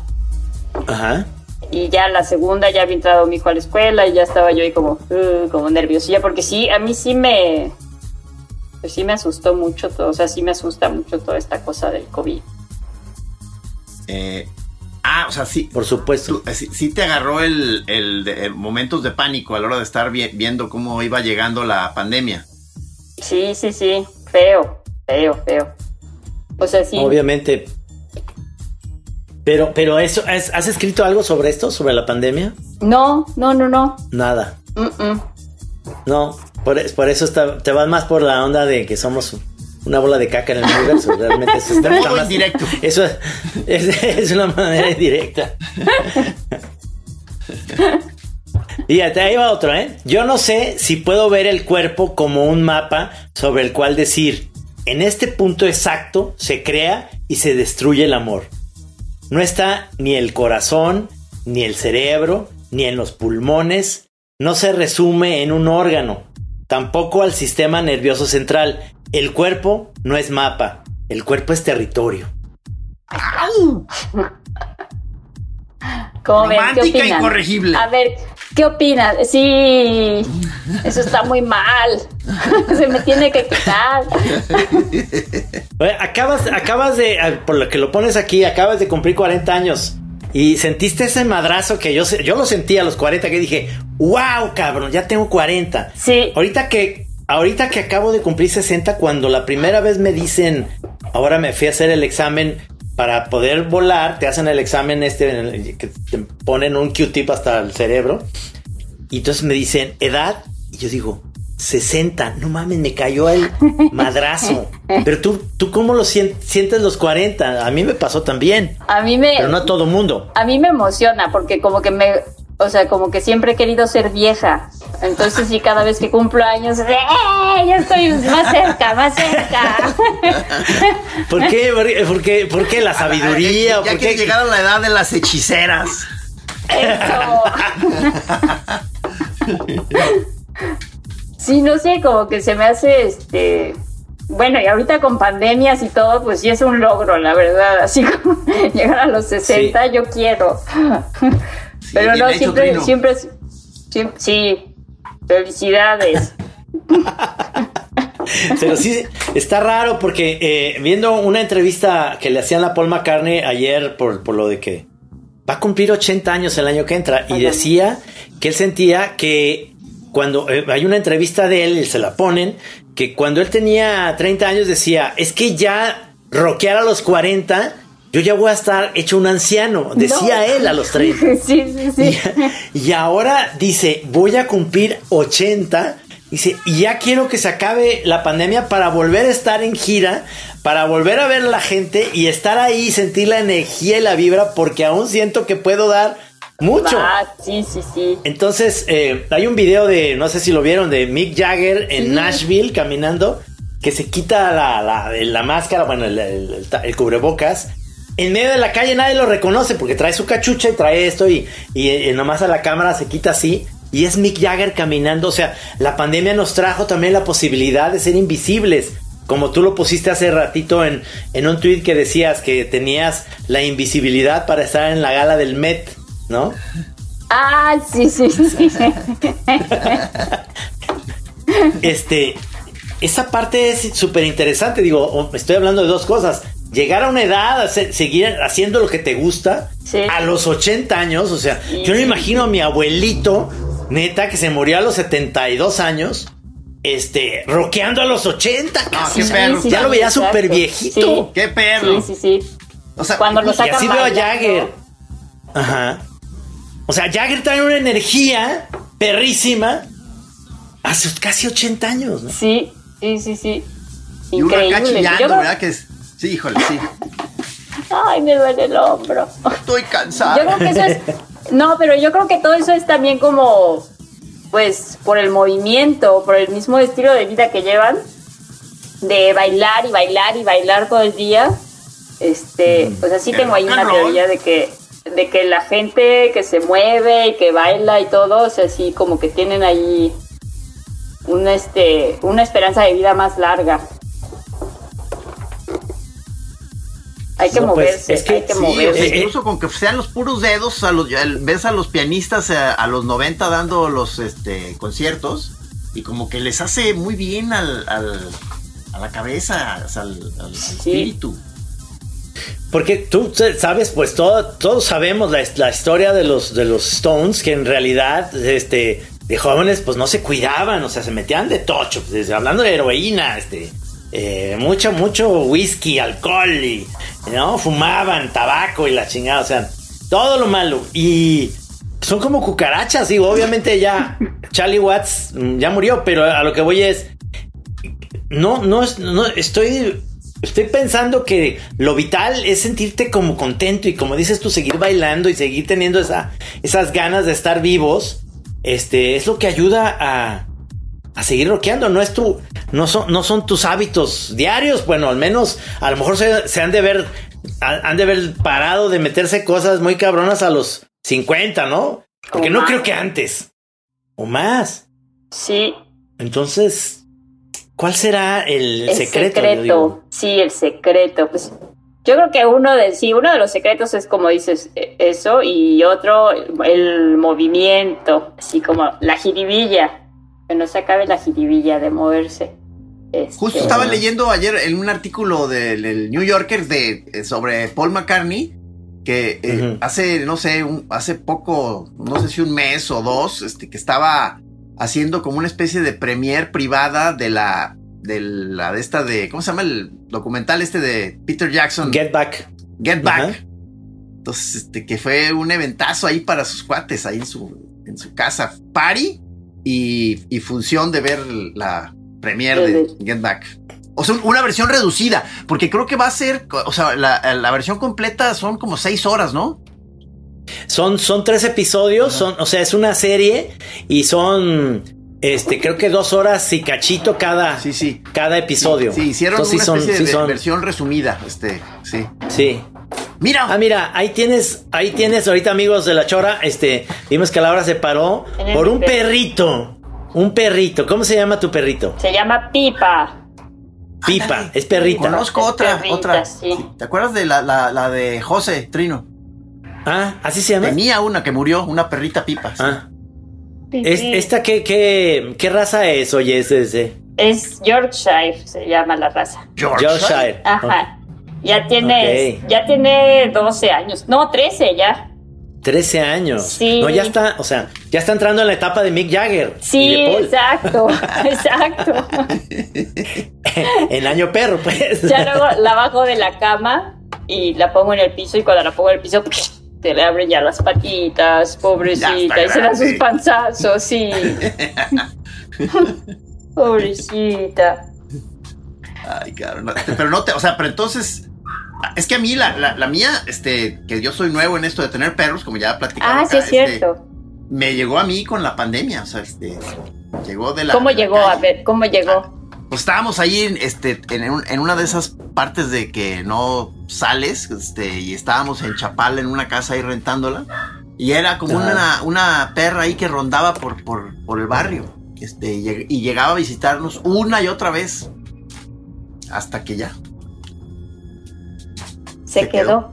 Ajá. Y ya la segunda ya había entrado mi hijo a la escuela y ya estaba yo ahí como, uh, como nerviosilla, porque sí, a mí sí me, pues sí me asustó mucho todo, o sea, sí me asusta mucho toda esta cosa del COVID. Eh, ah, o sea, sí. Por supuesto. tú- sí, sí te agarró el, el de- eh, momentos de pánico a la hora de estar vi- viendo cómo iba llegando la pandemia. Sí, sí, sí, feo, feo, feo. O sea, sí. Obviamente. Pero, pero eso, ¿has, has escrito algo sobre esto, sobre la pandemia? No, no, no, no. Nada. Mm, mm. No, por, por eso está- te vas más por la onda de que somos una bola de caca en el universo. Realmente eso modo está más- indirecto. Eso es, es, es una manera indirecta. Fíjate, ahí va otro, ¿eh? Yo no sé si puedo ver el cuerpo como un mapa sobre el cual decir, en este punto exacto se crea y se destruye el amor. No está ni el corazón, ni el cerebro, ni en los pulmones, no se resume en un órgano, tampoco al sistema nervioso central. El cuerpo no es mapa, el cuerpo es territorio. ¿Cómo ven? ¿Qué Romántica incorregible. A ver, ¿qué opinas? Sí, eso está muy mal. (laughs) Se me tiene que quitar. (laughs) Oye, Acabas, acabas de, por lo que lo pones aquí, acabas de cumplir 40 años. Y sentiste ese madrazo que yo, yo lo sentí a los 40 que dije, wow, cabrón, ya tengo 40. Sí. Ahorita que, ahorita que acabo de cumplir 60, cuando la primera vez me dicen, ahora me fui a hacer el examen para poder volar, te hacen el examen este en el que te ponen un Q-tip hasta el cerebro. Y entonces me dicen, edad, y yo digo, 60, no mames, me cayó el madrazo. (laughs) Pero tú, tú cómo lo sien- sientes los 40? A mí me pasó también, A mí me, pero no a todo mundo. a mí me emociona porque como que me, o sea, como que siempre he querido ser vieja. Entonces sí, cada vez que cumplo años, ¡eh! Ya estoy más cerca, más cerca. (laughs) ¿Por qué? ¿Por qué? ¿Por qué, por qué la sabiduría? Ya ¿Por que qué? llegaron a la edad de las hechiceras. Eso. (laughs) Sí, no sé, como que se me hace este. Bueno, y ahorita con pandemias y todo, pues sí es un logro, la verdad. Así como (laughs) llegar a los 60, yo quiero. Pero no, hecho, siempre, siempre, sí, felicidades. (laughs) Pero sí, está raro porque eh, viendo una entrevista que le hacían a Paul McCartney ayer por, por lo de que va a cumplir 80 años el año que entra y decía que él sentía que cuando eh, hay una entrevista de él se la ponen, que cuando él tenía 30 años decía, es que ya rockear a los 40, yo ya voy a estar hecho un anciano, decía No. él a los 30. (laughs) Sí, sí, sí. Y, y ahora dice, voy a cumplir 80. Dice, y ya quiero que se acabe la pandemia para volver a estar en gira, para volver a ver a la gente y estar ahí sentir la energía y la vibra, porque aún siento que puedo dar mucho. Ah, sí, sí, sí. Entonces, eh, hay un video de, no sé si lo vieron, de Mick Jagger en Sí. Nashville caminando, que se quita la, la- la máscara, bueno, el, el- el ta- el cubrebocas. En medio de la calle nadie lo reconoce porque trae su cachucha y trae esto y, y, eh, nomás a la cámara se quita así. Y es Mick Jagger caminando. O sea, la pandemia nos trajo también la posibilidad de ser invisibles. como tú lo pusiste hace ratito en, en un tweet que decías que tenías la invisibilidad para estar en la gala del Met, ¿no? Ah, sí, sí, sí. (laughs) este, esa parte es súper interesante. Digo, estoy hablando de dos cosas. Llegar a una edad, hacer- seguir haciendo lo que te gusta Sí. a los 80 años. O sea, yo me imagino a mi abuelito, neta, que se murió a los 72 años, este, rockeando a los 80. casi. qué perro. ya lo veía súper viejito. ¡Qué perro! Sí, sí, sí. O sea, Cuando lo Y sacan así veo a. Jagger. Ajá. O sea, Jagger trae una energía perrísima a sus casi 80 años, ¿no? Sí, sí, sí, sí. y uno Increíble. acá Yo chillando, creo- ¿verdad? Que es, sí, híjole, sí. Ay, me duele el hombro. Estoy cansado. Yo creo que eso es. No, pero yo creo que todo eso es también como. Pues por el movimiento, por el mismo estilo de vida que llevan. De bailar y bailar y bailar todo el día. Este. Pues así El tengo ahí una teoría de que. De que la gente que se mueve y que baila y todo, o sea, así como que tienen ahí una, este, una esperanza de vida más larga. Hay que No, pues, moverse, es que hay que Sí, o moverse. sea, incluso con que sean los puros dedos, a los, ves a los pianistas a, a los 90 dando los este, conciertos y como que les hace muy bien al, al- a la cabeza, o sea, al, al- al espíritu. Porque tú sabes, pues todo, todos sabemos la, la historia de los, de los Stones, que en realidad, este, de jóvenes, pues no se cuidaban, o sea, se metían de tocho, pues, hablando de heroína, este, eh, mucho, mucho whisky, alcohol y, ¿no? Fumaban tabaco y la chingada, o sea, todo lo malo. Y son como cucarachas, digo, obviamente ya (laughs) Charlie Watts mm, ya murió, pero a lo que voy es, no, no, no estoy, estoy pensando que lo vital es sentirte como contento y como dices tú, seguir bailando y seguir teniendo esa, esas ganas de estar vivos. Este es lo que ayuda a, a seguir rockeando. No es tu, no son, no son tus hábitos diarios. Bueno, al menos a lo mejor se, se han de ver, han de haber parado de meterse cosas muy cabronas a los 50, ¿no? Porque O no más. creo que antes. O más. Sí, Entonces, ¿cuál será el, el secreto? secreto. Sí, el secreto. Pues yo creo que uno de sí, uno de los secretos es como dices eh, eso y otro el movimiento, así como la jiribilla, que no se acabe la jiribilla de moverse. Este, Justo estaba leyendo ayer en un artículo del, del New Yorker de, eh, sobre Paul McCartney que eh, hace, no sé, un- hace poco, no sé si un mes o dos, este, que estaba haciendo como una especie de premier privada de la, de la, de esta de, ¿cómo se llama el documental este de Peter Jackson? Get back. Get Back. Entonces, este, que fue un eventazo ahí para sus cuates, ahí en su, en su casa. Party y, y función de ver la premier de. Get Back. O sea, una versión reducida, porque creo que va a ser, o sea, la, la versión completa son como seis horas, ¿no? Son, son tres episodios, son, o sea, es una serie y son, este, creo que dos horas y cachito cada, Sí, sí. cada episodio. Sí, hicieron Entonces, una sí son- especie sí de son- versión resumida, este, sí. Sí. Mira, Ah, mira, ahí tienes, ahí tienes ahorita amigos de la chora, este, vimos que Laura se paró por un perrito, un perrito. ¿Cómo se llama tu perrito? Se llama Pipa. Pipa, es perrita. conozco Es otra, perrita, otra. sí. ¿Te acuerdas de la, la, la de José Trino? Ah, así se llama. Tenía una que murió, una perrita pipa. sí. Ah. Es- ¿Esta qué, qué, qué raza es? Oye, es ese. Es Yorkshire, se llama la raza. Yorkshire. Ajá. Ya tiene, ya tiene 12 años. No, 13 ya. 13 años. Sí. No, ya está, o sea, ya está entrando en la etapa de Mick Jagger. y Sí, de Paul. exacto, (laughs) exacto. (laughs) en año perro, pues. Ya luego la bajo de la cama y la pongo en el piso y cuando la pongo en el piso se le abren ya las patitas, pobrecita, y se dan sus panzazos, sí. (laughs) pobrecita. Ay, no, Pero no te, o sea, pero entonces. Es que a mí, la, la, la mía, este, que yo soy nuevo en esto de tener perros, como ya platicamos. Ah, sí es cierto. me llegó a mí con la pandemia, o sea, este. Llegó de la. ¿Cómo de la llegó? calle. A ver, ¿cómo llegó? Pues estábamos ahí en, este, en, un- en una de esas partes de que no sales, este, y estábamos en Chapala en una casa ahí rentándola. Y era como una, una perra ahí que rondaba por, por, por el barrio. Este, y llegaba a visitarnos una y otra vez. hasta que ya. Se, Se quedó. quedó.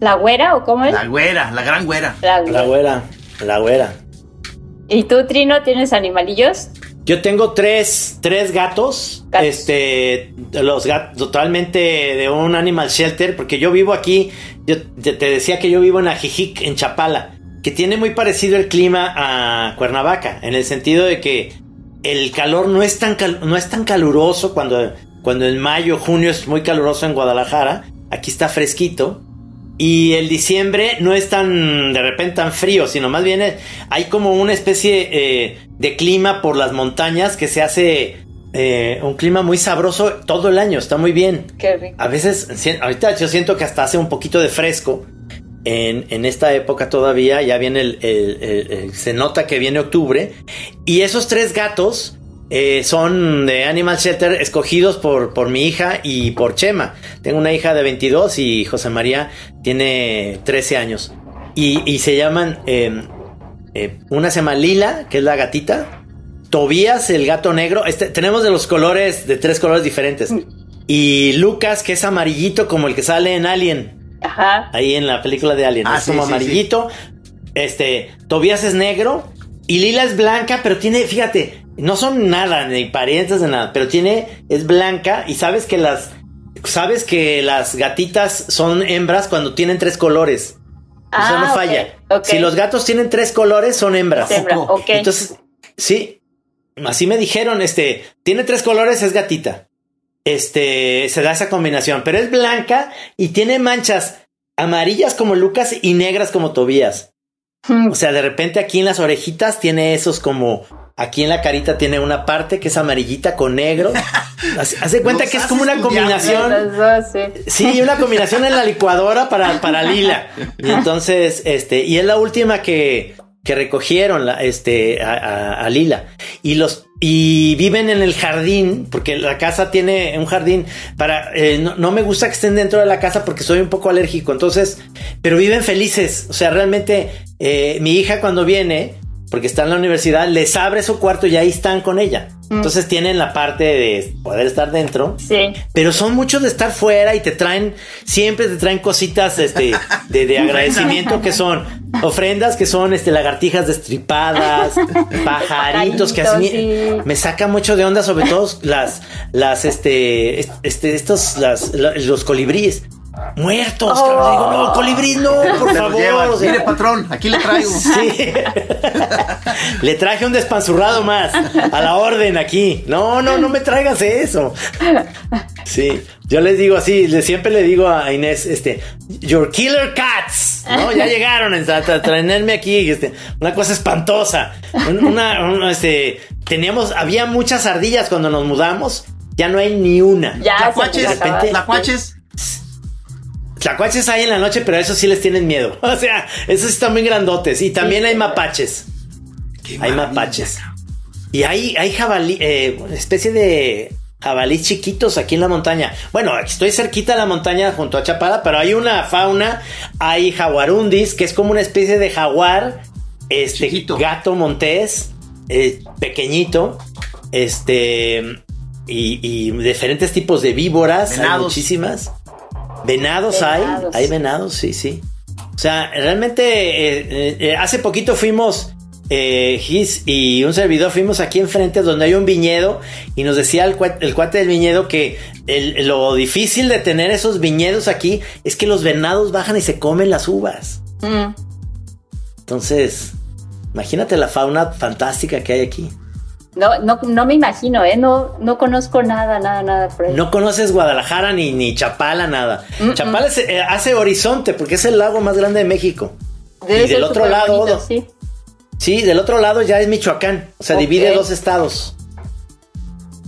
¿La güera o cómo es? La güera, la gran güera. La La güera, la güera. ¿Y tú, Trino, tienes animalillos? Yo tengo tres, tres gatos, Gatos. este, los gatos totalmente de un animal shelter, porque yo vivo aquí, yo te te decía que yo vivo en Ajijic, en Chapala, que tiene muy parecido el clima a Cuernavaca, en el sentido de que el calor no es tan, cal- no es tan caluroso cuando, cuando en mayo, junio es muy caluroso en Guadalajara, aquí está fresquito, y el diciembre no es tan de repente tan frío, sino más bien es- hay como una especie eh, de clima por las montañas que se hace eh, un clima muy sabroso todo el año, está muy bien. Qué rico. A veces, ahorita yo siento que hasta hace un poquito de fresco en, en esta época todavía, ya viene el, el- el- el- se nota que viene octubre. Y esos tres gatos eh, son de Animal Shelter escogidos por, por mi hija y por Chema. Tengo una hija de 22 y José María tiene 13 años. Y, y se llaman, eh, eh, una se llama Lila, que es la gatita. Tobías, el gato negro. Este, tenemos de los colores, de tres colores diferentes. Y Lucas, que es amarillito como el que sale en Alien. Ajá. Ahí en la película de Alien. Ah, es sí, como sí, amarillito. Este, Tobías es negro. Y Lila es blanca, pero tiene, fíjate, no son nada, ni parientes de nada, pero tiene, es blanca y sabes que las, sabes que las gatitas son hembras cuando tienen tres colores. Ah, no ok, falla. Si los gatos tienen tres colores, son hembras. Hembra. Entonces, sí, así me dijeron, este, tiene tres colores, es gatita. Este, se da esa combinación, pero es blanca y tiene manchas amarillas como Lucas y negras como Tobías. O sea, de repente aquí en las orejitas tiene esos como, aquí en la carita tiene una parte que es amarillita con negro. (laughs) De cuenta que es como una combinación. Dos, sí. Sí, una combinación en la licuadora para, para Lila. Y (laughs) entonces, este, y es la última que, que recogieron, la, este, a, a- a Lila. Y los, y viven en el jardín, porque la casa tiene un jardín para, eh, no, no me gusta que estén dentro de la casa porque soy un poco alérgico. Entonces, pero viven felices. O sea, realmente, eh, mi hija cuando viene, porque está en la universidad, les abre su cuarto y ahí están con ella. Entonces tienen la parte de poder estar dentro. Sí. Pero son muchos de estar fuera y te traen, siempre te traen cositas este, de, de (laughs) agradecimiento que son ofrendas, que son este, lagartijas destripadas, (laughs) pajaritos, que así sí. me saca mucho de onda, sobre todo las, las, este, est- este, estos, las, la- los colibríes. Muertos, Oh. cabrón. Digo, no, colibrí, no, por Se favor. llevan. o sea, Mire, patrón, aquí le traigo. (laughs) Sí. Le traje un despanzurrado más. A la orden aquí. No, no, no me traigas eso. Sí. Yo les digo así, le- siempre le digo a Inés, este, your killer cats, ¿no? Ya llegaron a, a traerme aquí, este, una cosa espantosa. Un- Una, una, este, teníamos, había muchas ardillas cuando nos mudamos, ya no hay ni una. Ya se Tlacuaches, nos acabaron. tlacuaches. Tlacuaches hay en la noche, pero a eso sí les tienen miedo. (laughs) O sea, esos están muy grandotes. Y también hay mapaches. Hay mapaches. Y hay, hay jabalí, eh, especie de jabalís chiquitos aquí en la montaña. Bueno, estoy cerquita de la montaña junto a Chapala, pero hay una fauna, hay jaguarundis, que es como una especie de jaguar, este Chiquito. gato montés, eh, pequeñito, este, y, y diferentes tipos de víboras, hay muchísimas. Venados, hay, Venados. hay venados, sí, sí. O sea, realmente eh, eh, hace poquito fuimos, eh, Gis y un servidor, fuimos aquí enfrente donde hay un viñedo y nos decía el, cua- el cuate del viñedo que el- lo difícil de tener esos viñedos aquí es que los venados bajan y se comen las uvas. Mm. Entonces, imagínate la fauna fantástica que hay aquí. No, no, no me imagino, ¿eh? No, no conozco nada, nada, nada por ahí. No conoces Guadalajara ni, ni Chapala, nada. Mm, Chapala es, eh, hace horizonte porque es el lago más grande de México. Debe y del otro lado, bonito, sí. Sí, del otro lado ya es Michoacán. O sea, divide dos estados.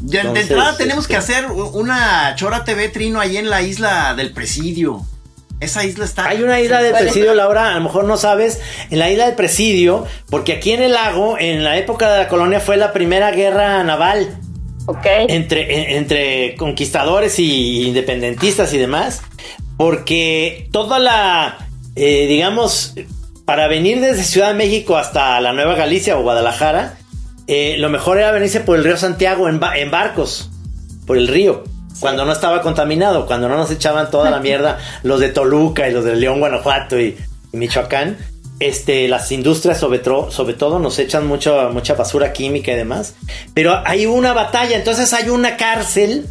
Ya, de Entonces, entrada tenemos este- que hacer u- una Chora TV Trino ahí en la isla del Presidio. Esa isla está. Hay una isla del presidio, Laura, a lo mejor no sabes, en la isla del presidio, porque aquí en el lago, en la época de la colonia, fue la primera guerra naval Ok. entre, en- entre conquistadores y independentistas y demás, porque toda la, eh, digamos, para venir desde Ciudad de México hasta la Nueva Galicia o Guadalajara, eh, lo mejor era venirse por el río Santiago en, ba- en barcos, por el río. Cuando no estaba contaminado, cuando no nos echaban toda la (laughs) mierda los de Toluca y los de León, Guanajuato y, y Michoacán. Este, las industrias sobre, sobre todo nos echan mucha, mucha basura química y demás. Pero hay una batalla, entonces hay una cárcel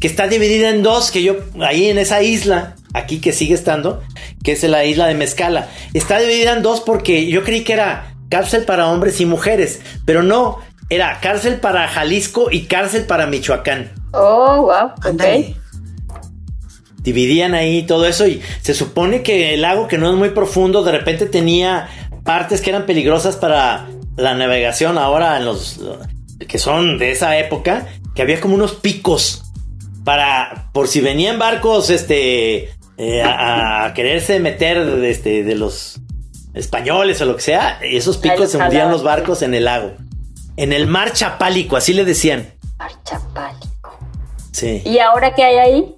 que está dividida en dos, que yo, ahí en esa isla, aquí que sigue estando, que es la isla de Mezcala. Está dividida en dos porque yo creí que era cárcel para hombres y mujeres, pero no, era cárcel para Jalisco y cárcel para Michoacán. Oh, wow. Dividían ahí todo eso y se supone que el lago que no es muy profundo de repente tenía partes que eran peligrosas para la navegación ahora en los que son de esa época, que había como unos picos para por si venían barcos este eh, a, a quererse meter este, de los españoles o lo que sea, esos Ahí picos se hundían los barcos en el lago. En el mar Chapálico, así le decían. Archapálico. Sí. ¿Y ahora qué hay ahí?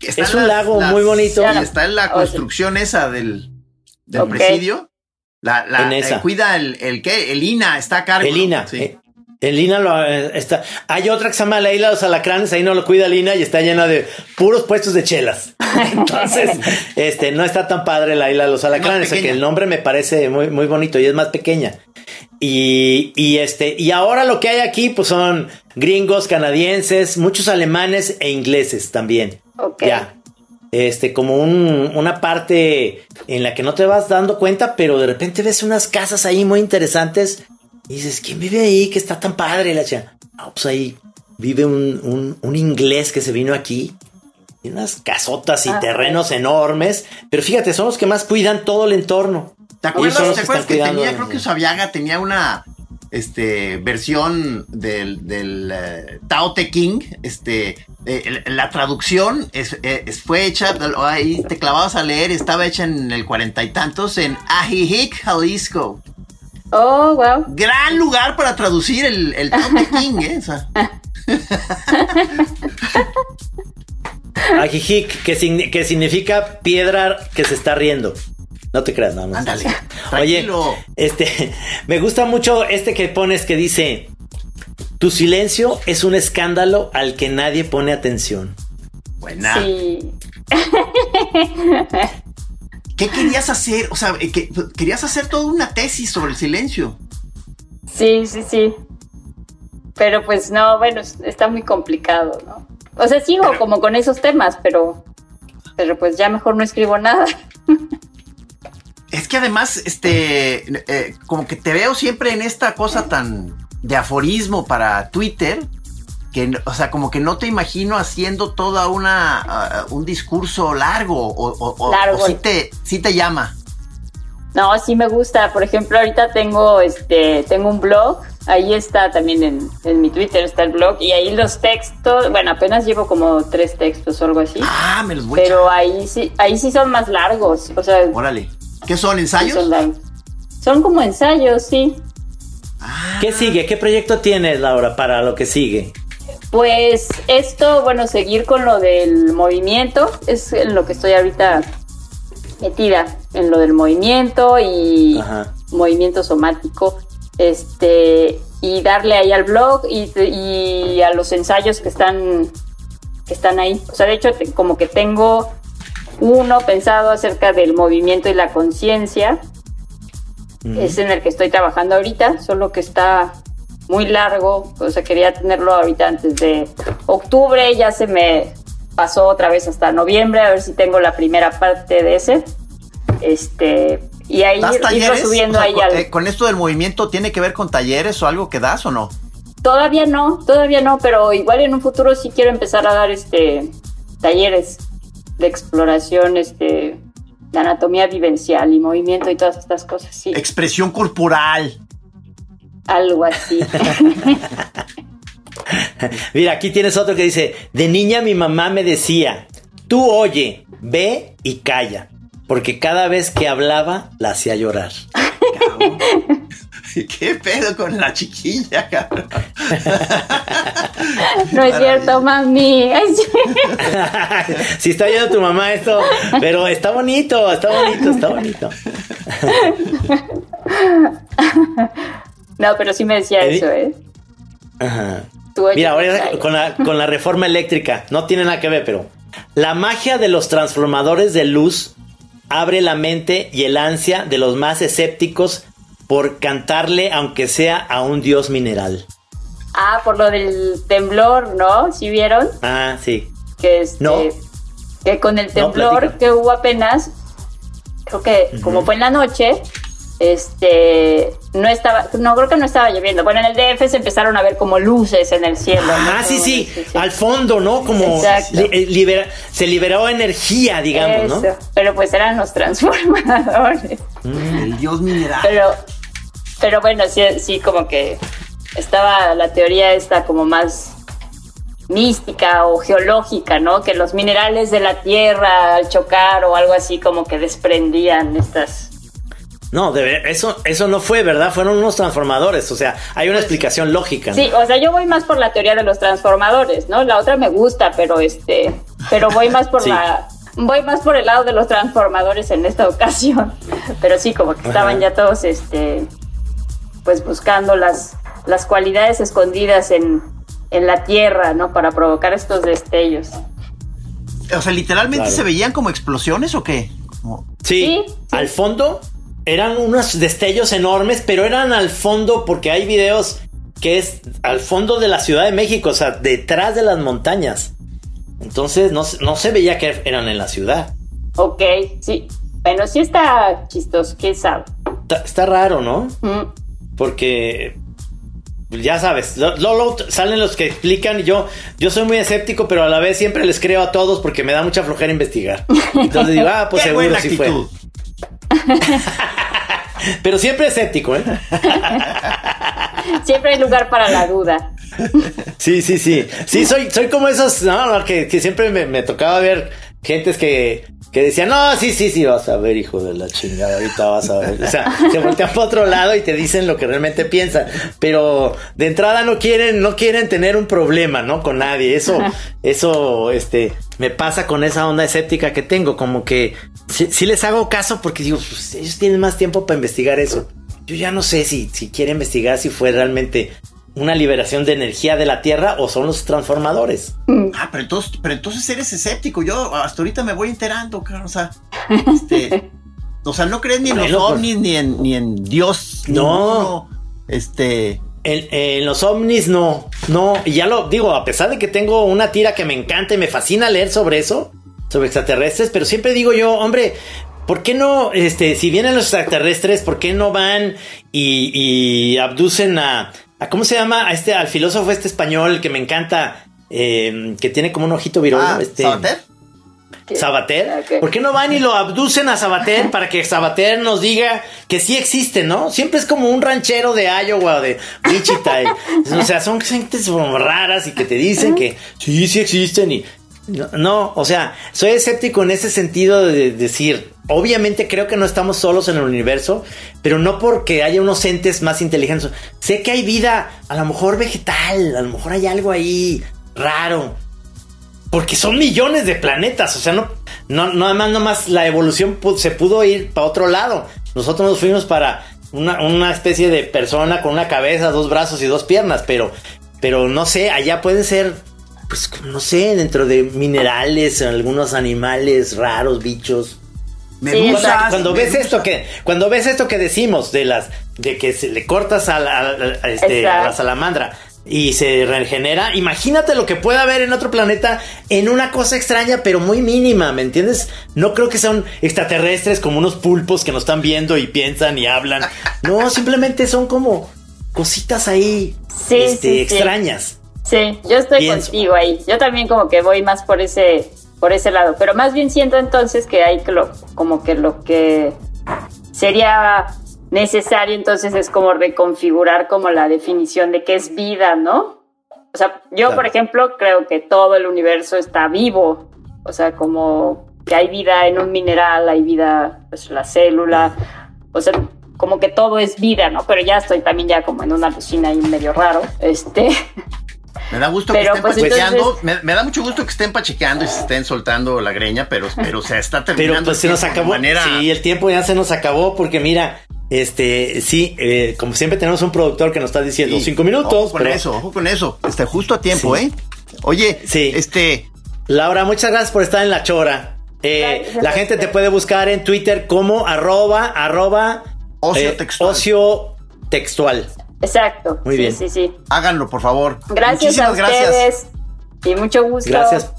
Está Es un lago muy bonito. sí, está en la O sea- construcción esa del, del presidio. La, la- En esa. eh, cuida el, el qué, el INA está a cargo. El ¿no? INA. Sí. eh, el INA lo, eh, está. Hay otra que se llama la Isla de los Alacranes, ahí no lo cuida el INA y está llena de puros puestos de chelas. (laughs) Entonces, este, no está tan padre la Isla de los Alacranes, pequeña. que el nombre me parece muy, muy bonito y es más pequeña. Y, y este, y ahora lo que hay aquí, pues son gringos, canadienses, muchos alemanes e ingleses también. Ok. Ya. Este, como un- una parte en la que no te vas dando cuenta, pero de repente ves unas casas ahí muy interesantes y dices, ¿quién vive ahí? Que está tan padre la chica. No, pues ahí vive un, un- un inglés que se vino aquí. Y unas casotas y Ah, terrenos enormes. Pero fíjate, son los que más cuidan todo el entorno. ¿Te acuerdas, los ¿te que acuerdas tenía, creo que Sabiaga tenía una este, versión del, del eh, Tao Te King? Este, eh, la traducción es, eh, es- fue hecha, ahí te clavabas a leer, estaba hecha en el cuarenta y tantos en Ajijic, Jalisco. Oh, wow. Gran lugar para traducir el, el Tao Te King, ¿eh? O sea, (laughs) Ajijic, que significa piedra que se está riendo. No te creas, nada más. Ándale, Oye, este, (laughs) me gusta mucho este que pones que dice, tu silencio es un escándalo al que nadie pone atención. buena. Sí. ¿Qué querías hacer? O sea, eh, que- querías hacer toda una tesis sobre el silencio. Sí, sí, sí. Pero pues no, bueno, es- está muy complicado, ¿no? O sea, sigo como con esos temas, pero, pero pues ya mejor no escribo nada. (laughs) Es que además, este, eh, como que te veo siempre en esta cosa tan de aforismo para Twitter, que, o sea, como que no te imagino haciendo toda una, ah, un discurso largo, o, o, o- Largo. o sí te, sí te llama. No, sí me gusta. Por ejemplo, ahorita tengo este, tengo un blog. Ahí está también en, en mi Twitter está el blog. Y ahí los textos, bueno, apenas llevo como tres textos o algo así. Ah, me los voy a Pero ahí sí, ahí sí son más largos. O sea. Órale. ¿Qué son, sí ensayos? son como ensayos, sí. Ah, ¿Qué sigue? ¿Qué proyecto tienes, Laura, para lo que sigue? Pues esto, bueno, seguir con lo del movimiento, es en lo que estoy ahorita metida, en lo del movimiento y Ajá. movimiento somático, este, y darle ahí al blog y, y a los ensayos que están, que están ahí. O sea, de hecho, como que tengo uno pensado acerca del movimiento y la conciencia, es en el que estoy trabajando ahorita, solo que está muy largo, o sea, quería tenerlo ahorita antes de octubre, ya se me pasó otra vez hasta noviembre, a ver si tengo la primera parte de ese. Este, y ahí ¿Das ir- irlo subiendo O sea, ahí con, al... eh, con esto del movimiento, ¿tiene que ver con talleres o algo que das o no? Todavía no, todavía no, pero igual en un futuro sí quiero empezar a dar este talleres de exploración, este, de anatomía vivencial y movimiento y todas estas cosas, sí, Expresión corporal. algo así. (laughs) Mira, aquí tienes otro que dice, de niña mi mamá me decía, tú oye, ve y calla, porque cada vez que hablaba la hacía llorar. (laughs) (laughs) ¿Qué pedo con la chiquilla, cabrón? (laughs) No es cierto, mami. Sí. (laughs) si está oyendo tu mamá esto, pero está bonito, está bonito, está bonito. No, pero sí me decía eso, ¿eh? Ajá. Mira, ahora con la, con la reforma eléctrica, no tiene nada que ver, pero la magia de los transformadores de luz abre la mente y el ansia de los más escépticos por cantarle, aunque sea a un dios mineral. Ah, por lo del temblor, ¿no? ¿Sí vieron? Ah, sí. Que, este, No. que con el temblor que hubo apenas, creo que como fue en la noche, este, no estaba, no creo que no estaba lloviendo. Bueno, en el DF se empezaron a ver como luces en el cielo. ¿no? Ah, sí, sí, al fondo, ¿no? Como li- eh, libera- se liberó energía, digamos, ¿no? Pero pues eran los (laughs) transformadores. El dios mineral. Pero, pero bueno, sí, sí, como que estaba la teoría esta como más mística o geológica, ¿no? Que los minerales de la tierra al chocar o algo así como que desprendían estas... No, de ver- eso, eso no fue, ¿verdad? Fueron unos transformadores, o sea, hay una explicación lógica. ¿no? Sí, o sea, yo voy más por la teoría de los transformadores, ¿no? La otra me gusta, pero este, pero voy más por Sí. la voy más por el lado de los transformadores en esta ocasión. (laughs) Pero sí, como que estaban Ajá. ya todos este pues buscando las las cualidades escondidas en en la tierra, ¿no? Para provocar estos destellos. O sea, literalmente Claro. se veían como explosiones o qué? Como- Sí, al fondo eran unos destellos enormes, pero eran al fondo porque hay videos que es al fondo de la Ciudad de México, o sea, detrás de las montañas. Entonces no, se- no se veía que eran en la ciudad. Ok, sí. Bueno, sí está chistoso, quién sabe. Está, está raro, ¿no? Mm. Porque ya sabes, lo- salen los que explican y yo, yo soy muy escéptico, pero a la vez siempre les creo a todos porque me da mucha flojera investigar. Entonces digo, ah, pues (laughs) ¡Qué seguro buena sí fue. (laughs) Pero siempre escéptico, ¿eh? Siempre hay lugar para la duda. Sí, sí, sí. Sí, soy, soy como esos, no, no, que, que siempre me, me tocaba ver gentes que, que decían, no, sí, sí, sí, vas a ver, hijo de la chingada, ahorita vas a ver. O sea, (laughs) se voltean para otro lado y te dicen lo que realmente piensan. Pero de entrada no quieren, no quieren tener un problema, ¿no? Con nadie. Eso, eso, este, me pasa con esa onda escéptica que tengo. Como que sí, sí les hago caso porque digo, pues, ellos tienen más tiempo para investigar eso. Yo ya no sé si, si quiere investigar si fue realmente una liberación de energía de la Tierra o son los transformadores. Ah, pero entonces, pero entonces eres escéptico. Yo hasta ahorita me voy enterando, claro. O sea, (laughs) este, o sea, no crees ni en los Bueno, ovnis, ni en, ni en Dios. No. ninguno. Este. En, en los ovnis no, no, y ya lo digo, a pesar de que tengo una tira que me encanta y me fascina leer sobre eso, sobre extraterrestres, pero siempre digo yo, hombre, ¿por qué no, este, si vienen los extraterrestres, ¿por qué no van y, y abducen a, a, ¿cómo se llama? A este, al filósofo este español que me encanta, eh, que tiene como un ojito virón, Ah, este, ¿Sabater? Sabater. Ok. ¿Por qué no van y lo abducen a Sabater para que Sabater nos diga que sí existe, ¿no? Siempre es como un ranchero de Iowa o de Wichita. y- o sea, son gentes raras y que te dicen que sí, sí existen y... No, no, o sea, soy escéptico en ese sentido de decir, obviamente creo que no estamos solos en el universo, pero no porque haya unos entes más inteligentes. Sé que hay vida, a lo mejor vegetal, a lo mejor hay algo ahí raro, porque son millones de planetas, o sea, no, no, no además nomás la evolución se pudo ir para otro lado. Nosotros nos fuimos para una, una especie de persona con una cabeza, dos brazos y dos piernas, pero, pero no sé, allá pueden ser, pues no sé, dentro de minerales, algunos animales raros, bichos. Me Sí, gusta. Cuando ves esto que, cuando ves esto que decimos de las, de que se le cortas a la, a la- a este, a la salamandra y se regenera, imagínate lo que puede haber en otro planeta en una cosa extraña pero muy mínima, ¿me entiendes? No creo que son extraterrestres como unos pulpos que nos están viendo y piensan y hablan. No, simplemente son como cositas ahí Sí, este, sí, sí. extrañas. Sí, yo estoy Pienso. contigo ahí. Yo también como que voy más por ese por ese lado, pero más bien siento entonces que hay que lo- como que lo que sería necesario entonces es como reconfigurar como la definición de qué es vida, ¿no? O sea, yo Claro. por ejemplo creo que todo el universo está vivo, o sea, como que hay vida en un mineral, hay vida, pues la célula, o sea, como que todo es vida, ¿no? Pero ya estoy también ya como en una alucina ahí medio raro, este... (laughs) Me da gusto Pero, que estén pues, pachequeando. entonces- Me, me da mucho gusto que estén pachequeando y se estén soltando la greña, pero, pero se está terminando. Pero pues se el nos acabó. manera- Sí, el tiempo ya se nos acabó porque mira, Este, sí, eh, como siempre tenemos un productor que nos está diciendo Sí. cinco minutos. Ojo con pero- eso, ojo con eso. Este, justo a tiempo, Sí. ¿eh? Oye, Sí. este, Laura, muchas gracias por estar en la chora. Eh, Gracias. la gente te puede buscar en Twitter como arroba, arroba Ocio eh, textual. ocio textual. Exacto. Muy sí, bien. Sí, sí. háganlo, por favor. Gracias a Muchísimas gracias. ustedes. Y mucho gusto. Gracias.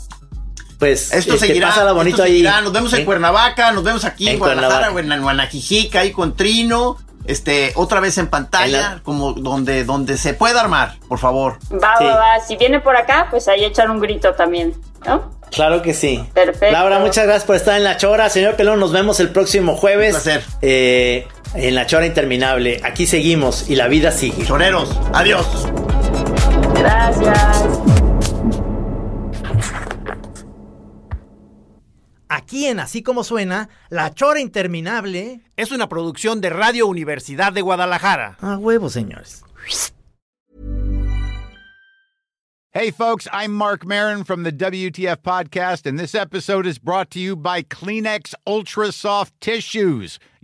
Pues Esto este, seguirá. pásala bonito esto ahí. seguirá. Nos vemos en. Cuernavaca, nos vemos aquí en, En Guadalajara Cuernavaca. en Guanajijica, ahí con Trino. Este, otra vez en pantalla, En la- como donde, donde se pueda armar, por favor. Va, Sí. va, va. Si viene por acá, pues ahí echar un grito también. ¿No? Claro que sí. Perfecto. Laura, muchas gracias por estar en la chora. Señor Pelón, nos vemos el próximo jueves. Un placer. eh, en la chora interminable. Aquí seguimos y la vida sigue. Choreros, adiós. Gracias. Aquí en Así Como Suena, La Chora Interminable. Es una producción de Radio Universidad de Guadalajara. A huevo, señores. Hey, folks, I'm Mark Marin from the WTF Podcast, and this episode is brought to you by Kleenex Ultra Soft Tissues,